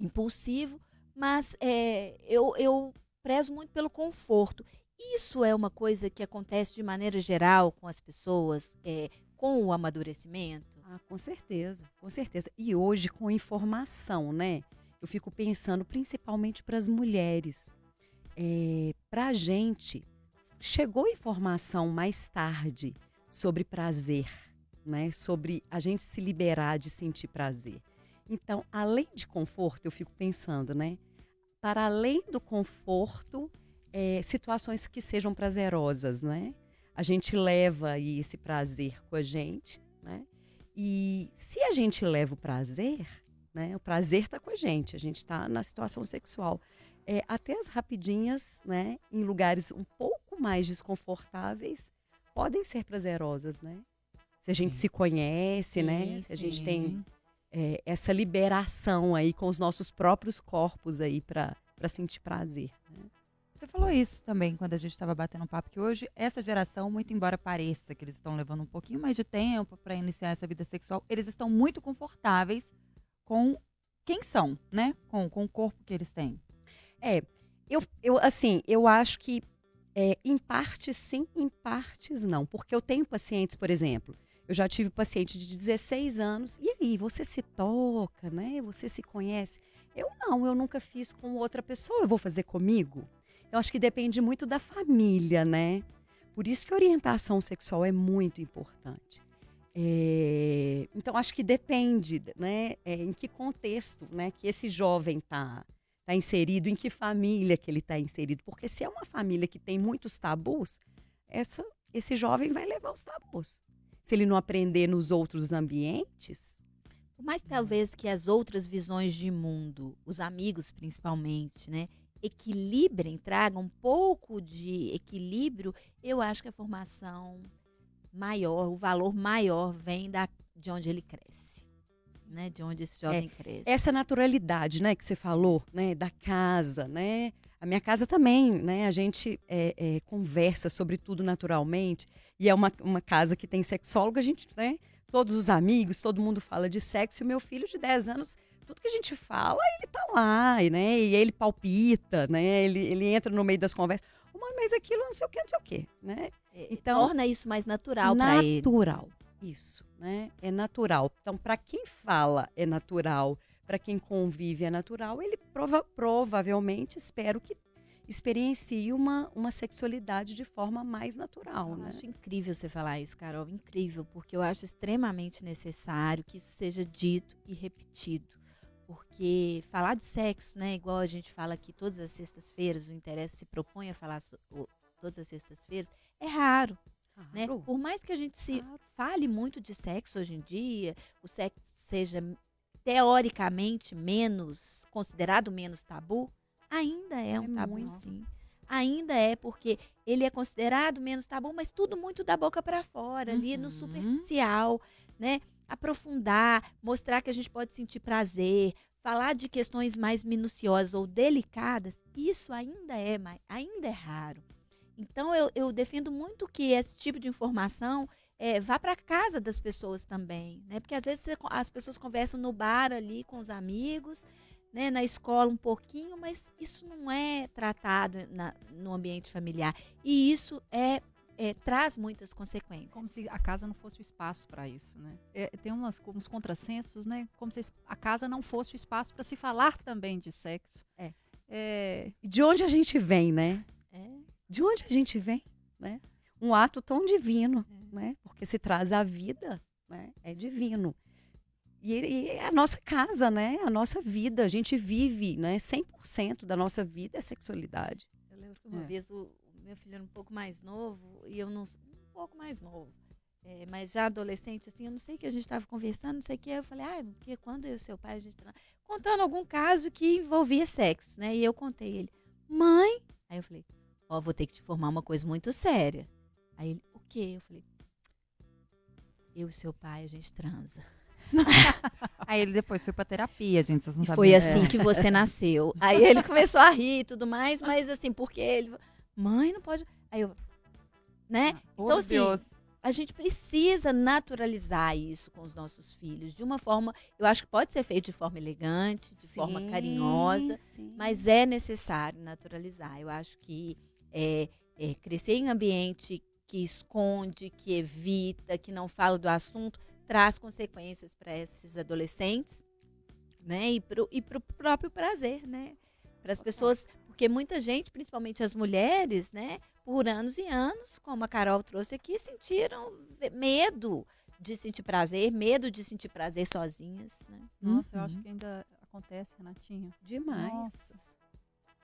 impulsivo, mas é, eu, eu prezo muito pelo conforto. Isso é uma coisa que acontece de maneira geral com as pessoas, é, com o amadurecimento? Ah, com certeza, com certeza. E hoje, com informação, né? Eu fico pensando principalmente para as mulheres. É, para a gente, chegou informação mais tarde sobre prazer, né? Sobre a gente se liberar de sentir prazer. Então, além de conforto, eu fico pensando, né? Para além do conforto, é, situações que sejam prazerosas, né? A gente leva aí esse prazer com a gente, né? E se a gente leva o prazer, né? O prazer está com a gente, a gente está na situação sexual. É, até as rapidinhas, né? Em lugares um pouco mais desconfortáveis, podem ser prazerosas, né? Se a gente se conhece, né? Sim, Se a gente sim. tem é, essa liberação aí com os nossos próprios corpos aí para sentir prazer. Né? Você falou isso também quando a gente estava batendo um papo que hoje essa geração, muito embora pareça que eles estão levando um pouquinho mais de tempo para iniciar essa vida sexual, eles estão muito confortáveis com quem são, né? Com, com o corpo que eles têm. É, eu, eu assim, eu acho que é, em partes sim, em partes não. Porque eu tenho pacientes, por exemplo, eu já tive paciente de 16 anos, e aí, você se toca, né? Você se conhece? Eu não, eu nunca fiz com outra pessoa, eu vou fazer comigo? Eu acho que depende muito da família, né? Por isso que orientação sexual é muito importante. É, então, acho que depende, né? É, em que contexto, né? Que esse jovem tá, tá inserido, em que família que ele está inserido. Porque se é uma família que tem muitos tabus, essa, esse jovem vai levar os tabus. Se ele não aprender nos outros ambientes, Por mais talvez que as outras visões de mundo, os amigos principalmente, né, equilibrem, tragam um pouco de equilíbrio, eu acho que a formação maior, o valor maior vem da, de onde ele cresce, né, de onde esse jovem cresce. essa naturalidade, né, que você falou, né, da casa, né? A minha casa também, né? A gente é, é, conversa sobre tudo naturalmente e é uma, uma casa que tem sexólogo, a gente, né? Todos os amigos, todo mundo fala de sexo. E o meu filho de 10 anos, tudo que a gente fala, ele tá lá, e, né? E ele palpita, né? Ele, ele entra no meio das conversas. Uma mas aquilo não sei o que, não sei o que, né? Então, torna isso mais natural para ele. Natural, isso, né? É natural. Então, para quem fala é natural, para quem convive é natural, ele prova- provavelmente, espero que experiencie uma, uma sexualidade de forma mais natural, Eu né? acho incrível você falar isso, Carol, incrível, porque eu acho extremamente necessário que isso seja dito e repetido. Porque falar de sexo, né, igual a gente fala aqui todas as sextas-feiras, o interesse se propõe a falar so- o- todas as sextas-feiras, é raro. Né? Por mais que a gente se fale muito de sexo hoje em dia, o sexo seja teoricamente menos, considerado menos tabu, ainda é um tabu sim. Ainda é porque ele é considerado menos tabu, mas tudo muito da boca para fora, ali no superficial, né? Aprofundar, mostrar que a gente pode sentir prazer, falar de questões mais minuciosas ou delicadas, isso ainda é ainda é raro. Então eu, eu defendo muito que esse tipo de informação eh, vá para casa das pessoas também, né? Porque às vezes as pessoas conversam no bar ali com os amigos, né? Na escola um pouquinho, mas isso não é tratado na- no ambiente familiar e isso é, é, traz muitas consequências. Como se a casa não fosse o espaço para isso, né? É, tem umas, uns contrassensos, né? Como se a casa não fosse o espaço para se falar também de sexo. É. É, E De onde a gente vem, né? É. De onde a gente vem, né? Um ato tão divino, né? Porque se traz a vida, né? É divino. E, e é a nossa casa, né? A nossa vida, a gente vive, né? 100% da nossa vida é sexualidade. Eu lembro que uma É. vez o, o meu filho era um pouco mais novo e eu não um pouco mais novo, é, mas já adolescente assim, eu não sei o que a gente estava conversando, não sei o que, eu falei, ah, porque quando eu e o seu pai a gente tava contando algum caso que envolvia sexo, né? E eu contei ele, mãe, aí eu falei, ó, vou ter que te informar uma coisa muito séria. Aí ele, o quê? Eu falei, eu e seu pai a gente transa. Aí ele depois foi pra terapia, gente. Vocês não E sabiam. foi assim que você nasceu. Aí ele começou a rir e tudo mais, mas assim, porque ele. Mãe, não pode. Aí eu. Né? por então, assim, Deus. a gente precisa naturalizar isso com os nossos filhos. De uma forma, eu acho que pode ser feito de forma elegante, de forma Sim, carinhosa, sim. mas é necessário naturalizar. Eu acho que é, é, crescer em ambiente que esconde, que evita, que não fala do assunto, traz consequências para esses adolescentes, né? E pro, e pro próprio prazer, né? Para as pessoas, porque muita gente, principalmente as mulheres, né? Por anos e anos, como a Carol trouxe aqui, sentiram medo de sentir prazer, medo de sentir prazer sozinhas, né? Nossa, eu acho que ainda acontece, Renatinha. Demais. Nossa.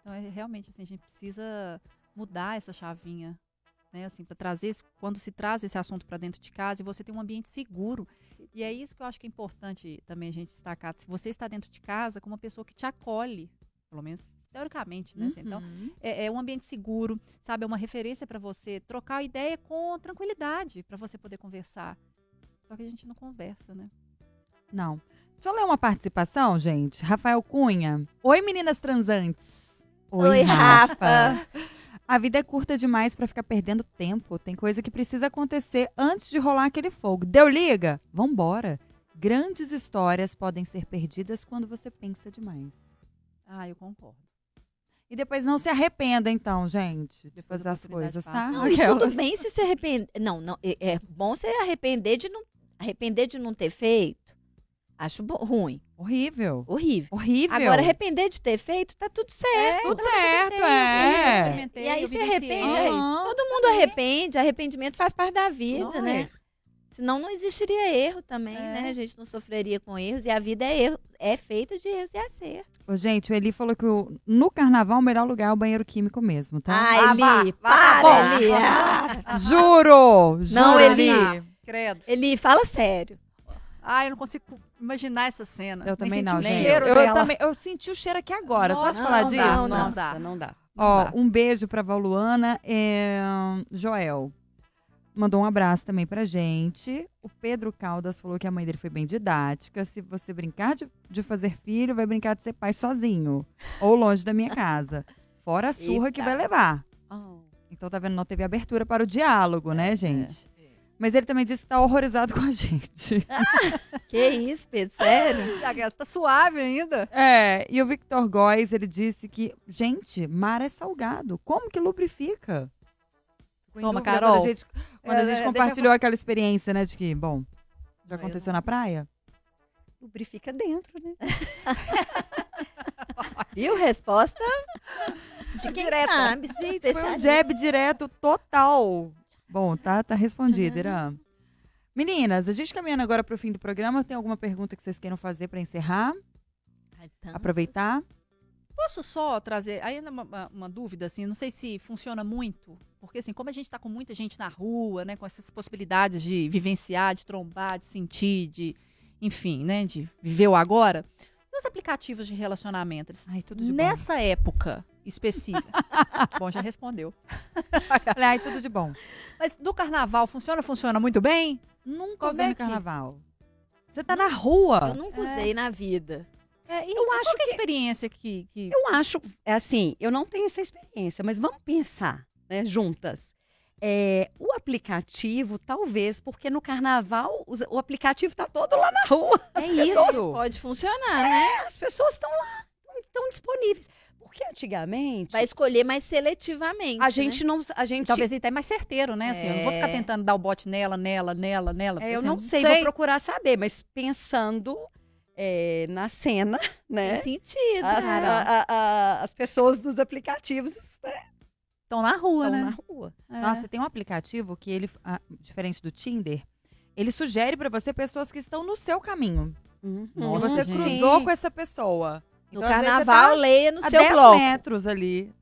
Então, é, realmente, assim, a gente precisa mudar essa chavinha, né? Assim, para trazer, esse- quando se traz esse assunto para dentro de casa e você tem um ambiente seguro. E é isso que eu acho que é importante também a gente destacar. Se você está dentro de casa com uma pessoa que te acolhe, pelo menos teoricamente, né? assim, Então, Uhum. é, é um ambiente seguro, sabe? É uma referência para você trocar ideia com tranquilidade, para você poder conversar. Só que a gente não conversa, né? Não. Deixa eu ler uma participação, gente. Rafael Cunha. Oi, meninas transantes. Oi, Rafa. A vida é curta demais pra ficar perdendo tempo. Tem coisa que precisa acontecer antes de rolar aquele fogo. Deu liga? Vambora. Grandes histórias podem ser perdidas quando você pensa demais. Ah, eu concordo. E depois não se arrependa, então, gente, depois da das oportunidade coisas, tá? Não, e Aquelas. tudo bem se se arrepender. Não, não, é, é bom se arrepender de não arrepender de não ter feito. Acho bo- ruim. Horrível. Horrível. Horrível. Agora, arrepender de ter feito, tá tudo certo. tudo Pronto, você certo, é. experimentei, E aí vivenciei. arrepende. aí. Todo mundo arrepende. Arrependimento faz parte da vida, Não né? é. Senão não existiria erro também, É. né? A gente não sofreria com erros. E a vida é, erro, é feita de erros e acertos. Ô, gente, o Eli falou que o- no carnaval o melhor lugar é o banheiro químico mesmo, tá? Ah, Eli, para, bom. Eli. Ah. Juro! Não, juro, Eli. Credo. Eli, fala sério. Ah, eu não consigo imaginar essa cena. Eu também não, o gente. cheiro eu, dela. também, eu senti o cheiro aqui agora, só de Nossa, falar não disso. dá, Não, não nossa, dá. não dá. Ó, um beijo pra Valuana. é, Joel mandou um abraço também pra gente. O Pedro Caldas falou que a mãe dele foi bem didática. Se você brincar de, de fazer filho, vai brincar de ser pai sozinho. ou longe da minha casa. Fora a surra que Eita. vai levar. Oh. Então, tá vendo? Não teve abertura para o diálogo, né, gente? Mas ele também disse que tá horrorizado com a gente. Que isso, Pedro? Sério? Ah, Tá suave ainda. É, e o Victor Góes, ele disse que, gente, mar é salgado. Como que lubrifica? Toma, dúvida Carol. Quando a gente, quando a É, gente deixa eu compartilhou aquela experiência, né, de que, bom, já Não, eu aconteceu na praia? Lubrifica dentro, né? Viu? Resposta de quem Direta. sabe. Gente, foi um jab direto total. Bom, tá, tá respondido, Irã. Meninas, a gente caminhando agora pro fim do programa, tem alguma pergunta que vocês queiram fazer para encerrar? aproveitar. Posso só trazer aí uma, uma- dúvida, assim, não sei se funciona muito, porque assim, como a gente está com muita gente na rua, né, com essas possibilidades de vivenciar, de trombar, de sentir, de, enfim, né, de viver o agora, e os aplicativos de relacionamento? Eles- Ai, tudo de bom. Nessa época específica. bom, já respondeu. Falei, ai, tudo de bom. Mas no carnaval funciona, funciona muito bem? Nunca Como usei é no carnaval. Você tá na rua. Eu nunca usei na vida. É, e Eu qual acho que é a experiência que, que Eu acho, é assim, eu não tenho essa experiência, mas vamos pensar, né, juntas. É, o aplicativo, talvez, porque no carnaval o aplicativo tá todo lá na rua. As é pessoas, isso. Pode funcionar, né? É, as pessoas estão lá, estão disponíveis. Porque antigamente Vai escolher mais seletivamente. a gente não, a gente Talvez até mais certeiro, né? Assim, eu não vou ficar É. tentando dar o bote nela, nela, nela, nela. É, eu assim, não sei, vou procurar saber, mas pensando é, na cena, né? Tem sentido. As, a- a- a- as pessoas dos aplicativos né, Estão na rua, estão né? na rua. É. Nossa, tem um aplicativo que ele, ah, diferente do Tinder, ele sugere pra você pessoas que estão no seu caminho. Uhum. E Nossa, você gente. cruzou com essa pessoa. No Então, carnaval, tá leia no seu 10 bloco. metros ali.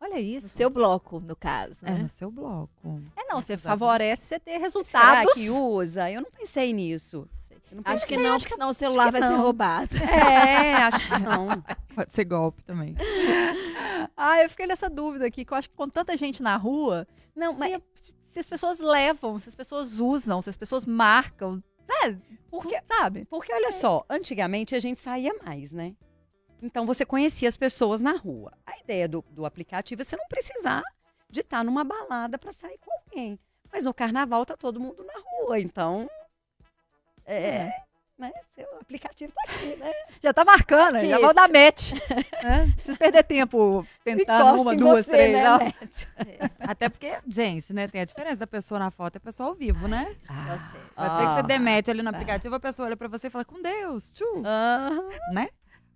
Olha isso. No seu bloco, no caso, É, né? no seu bloco. É, não, você favorece você ter Será resultados. que usa? Eu não pensei nisso. Eu não Acho que não, acho porque senão o celular vai ser não. roubado. É, acho que não. Pode ser golpe também. Ah, eu fiquei nessa dúvida aqui, que eu acho que com tanta gente na rua, Não, mas se, se as pessoas levam, se as pessoas usam, se as pessoas marcam, né? Porque- sabe? Porque olha só, antigamente a gente saía mais, né? Então você conhecia as pessoas na rua. A ideia do, do aplicativo é você não precisar de estar numa balada para sair com alguém. Mas no carnaval tá todo mundo na rua, então. É. Né? Seu aplicativo tá aqui, né? Já tá marcando, já Aqui. vou dar match. né? Não precisa perder tempo tentando uma, duas, você, três. né. Net? Até porque, gente, né? Tem a diferença da pessoa na foto e a pessoa ao vivo, né? Ah, Pode ser que você Ah. demete ali no aplicativo, a pessoa olha pra você e fala, com Deus, tchu, Aham. né?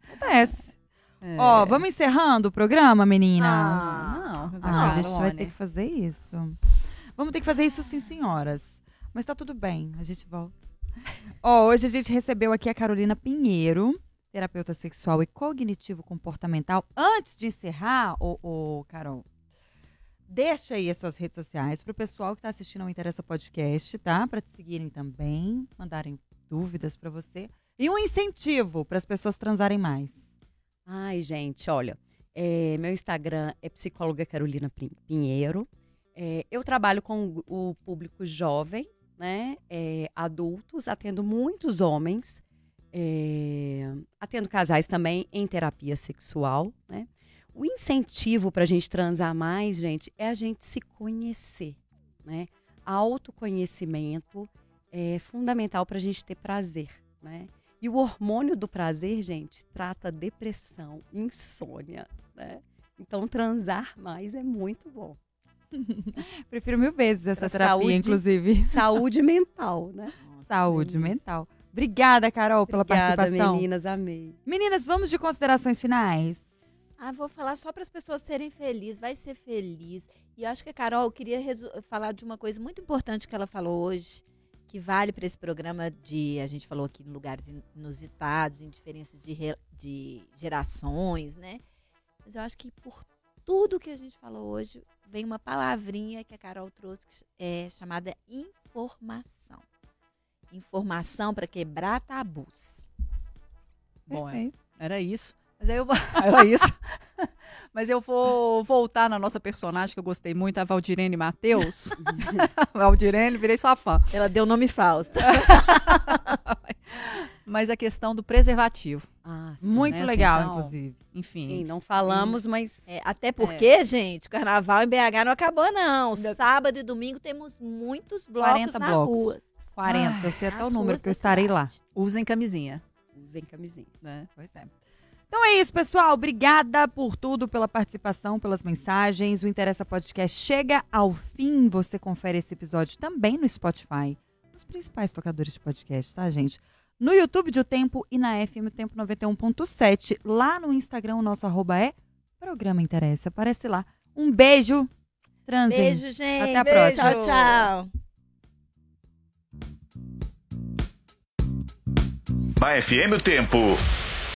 Acontece. É. Ó, vamos encerrando o programa, meninas? Ah, não. Ah, a gente vai ter que fazer isso. Vamos ter que fazer isso sim, senhoras. Mas tá tudo bem, a gente volta. Ó, hoje a gente recebeu aqui a Carolina Pinheiro, terapeuta sexual e cognitivo comportamental. Antes de encerrar, ô, ô, Carol, deixa aí as suas redes sociais pro pessoal que tá assistindo ao Interessa Podcast, tá? Pra te seguirem também, mandarem dúvidas pra você. E um incentivo para as pessoas transarem mais. Ai, gente, olha, é, meu Instagram é psicóloga Carolina Pin- Pinheiro. É, eu trabalho com o público jovem, né? é, adultos, atendo muitos homens, é, atendo casais também em terapia sexual, né? O incentivo para a gente transar mais, gente, é a gente se conhecer, né? Autoconhecimento é fundamental para a gente ter prazer, né? E o hormônio do prazer, gente, trata depressão, insônia, né? Então, transar mais é muito bom. Prefiro mil vezes essa Pra terapia, saúde- inclusive. Saúde mental, né? Saúde mental. Obrigada, Carol, pela Obrigada, participação. meninas, amei. Meninas, vamos de considerações finais? Ah, vou falar só para as pessoas serem felizes, vai ser feliz. E eu acho que a Carol queria falar de uma coisa muito importante que ela falou hoje, que vale para esse programa de, a gente falou aqui em lugares inusitados, em diferenças de, de gerações, né? Mas eu acho que por tudo que a gente falou hoje, vem uma palavrinha que a Carol trouxe, que é chamada informação. Informação para quebrar tabus. Bom, é, era isso. Mas aí eu vou. Era isso. Mas eu vou voltar na nossa personagem, que eu gostei muito, a Valdirene Matheus. Valdirene, virei sua fã. Ela deu nome falso. Mas a questão do preservativo. Ah, Muito né, assim, legal, então, inclusive. Enfim. Sim, não falamos, mas É, até porque, gente, o carnaval em BH não acabou, não. Sábado e domingo temos muitos blocos 40 na blocos. rua. 40, eu sei até o número, que eu estarei lá. Usem camisinha. usem camisinha. Né? Pois é. Então é isso, pessoal. Obrigada por tudo, pela participação, pelas mensagens. O Interessa Podcast chega ao fim. Você confere esse episódio também no Spotify, nos principais tocadores de podcast, tá, gente? No YouTube de O Tempo e na FM O Tempo 91.7. Lá no Instagram, o nosso arroba é Programa Interessa. Aparece lá. Um beijo. Transem. Beijo, gente. Até a Beijo. próxima. Tchau, tchau. Na FM o Tempo.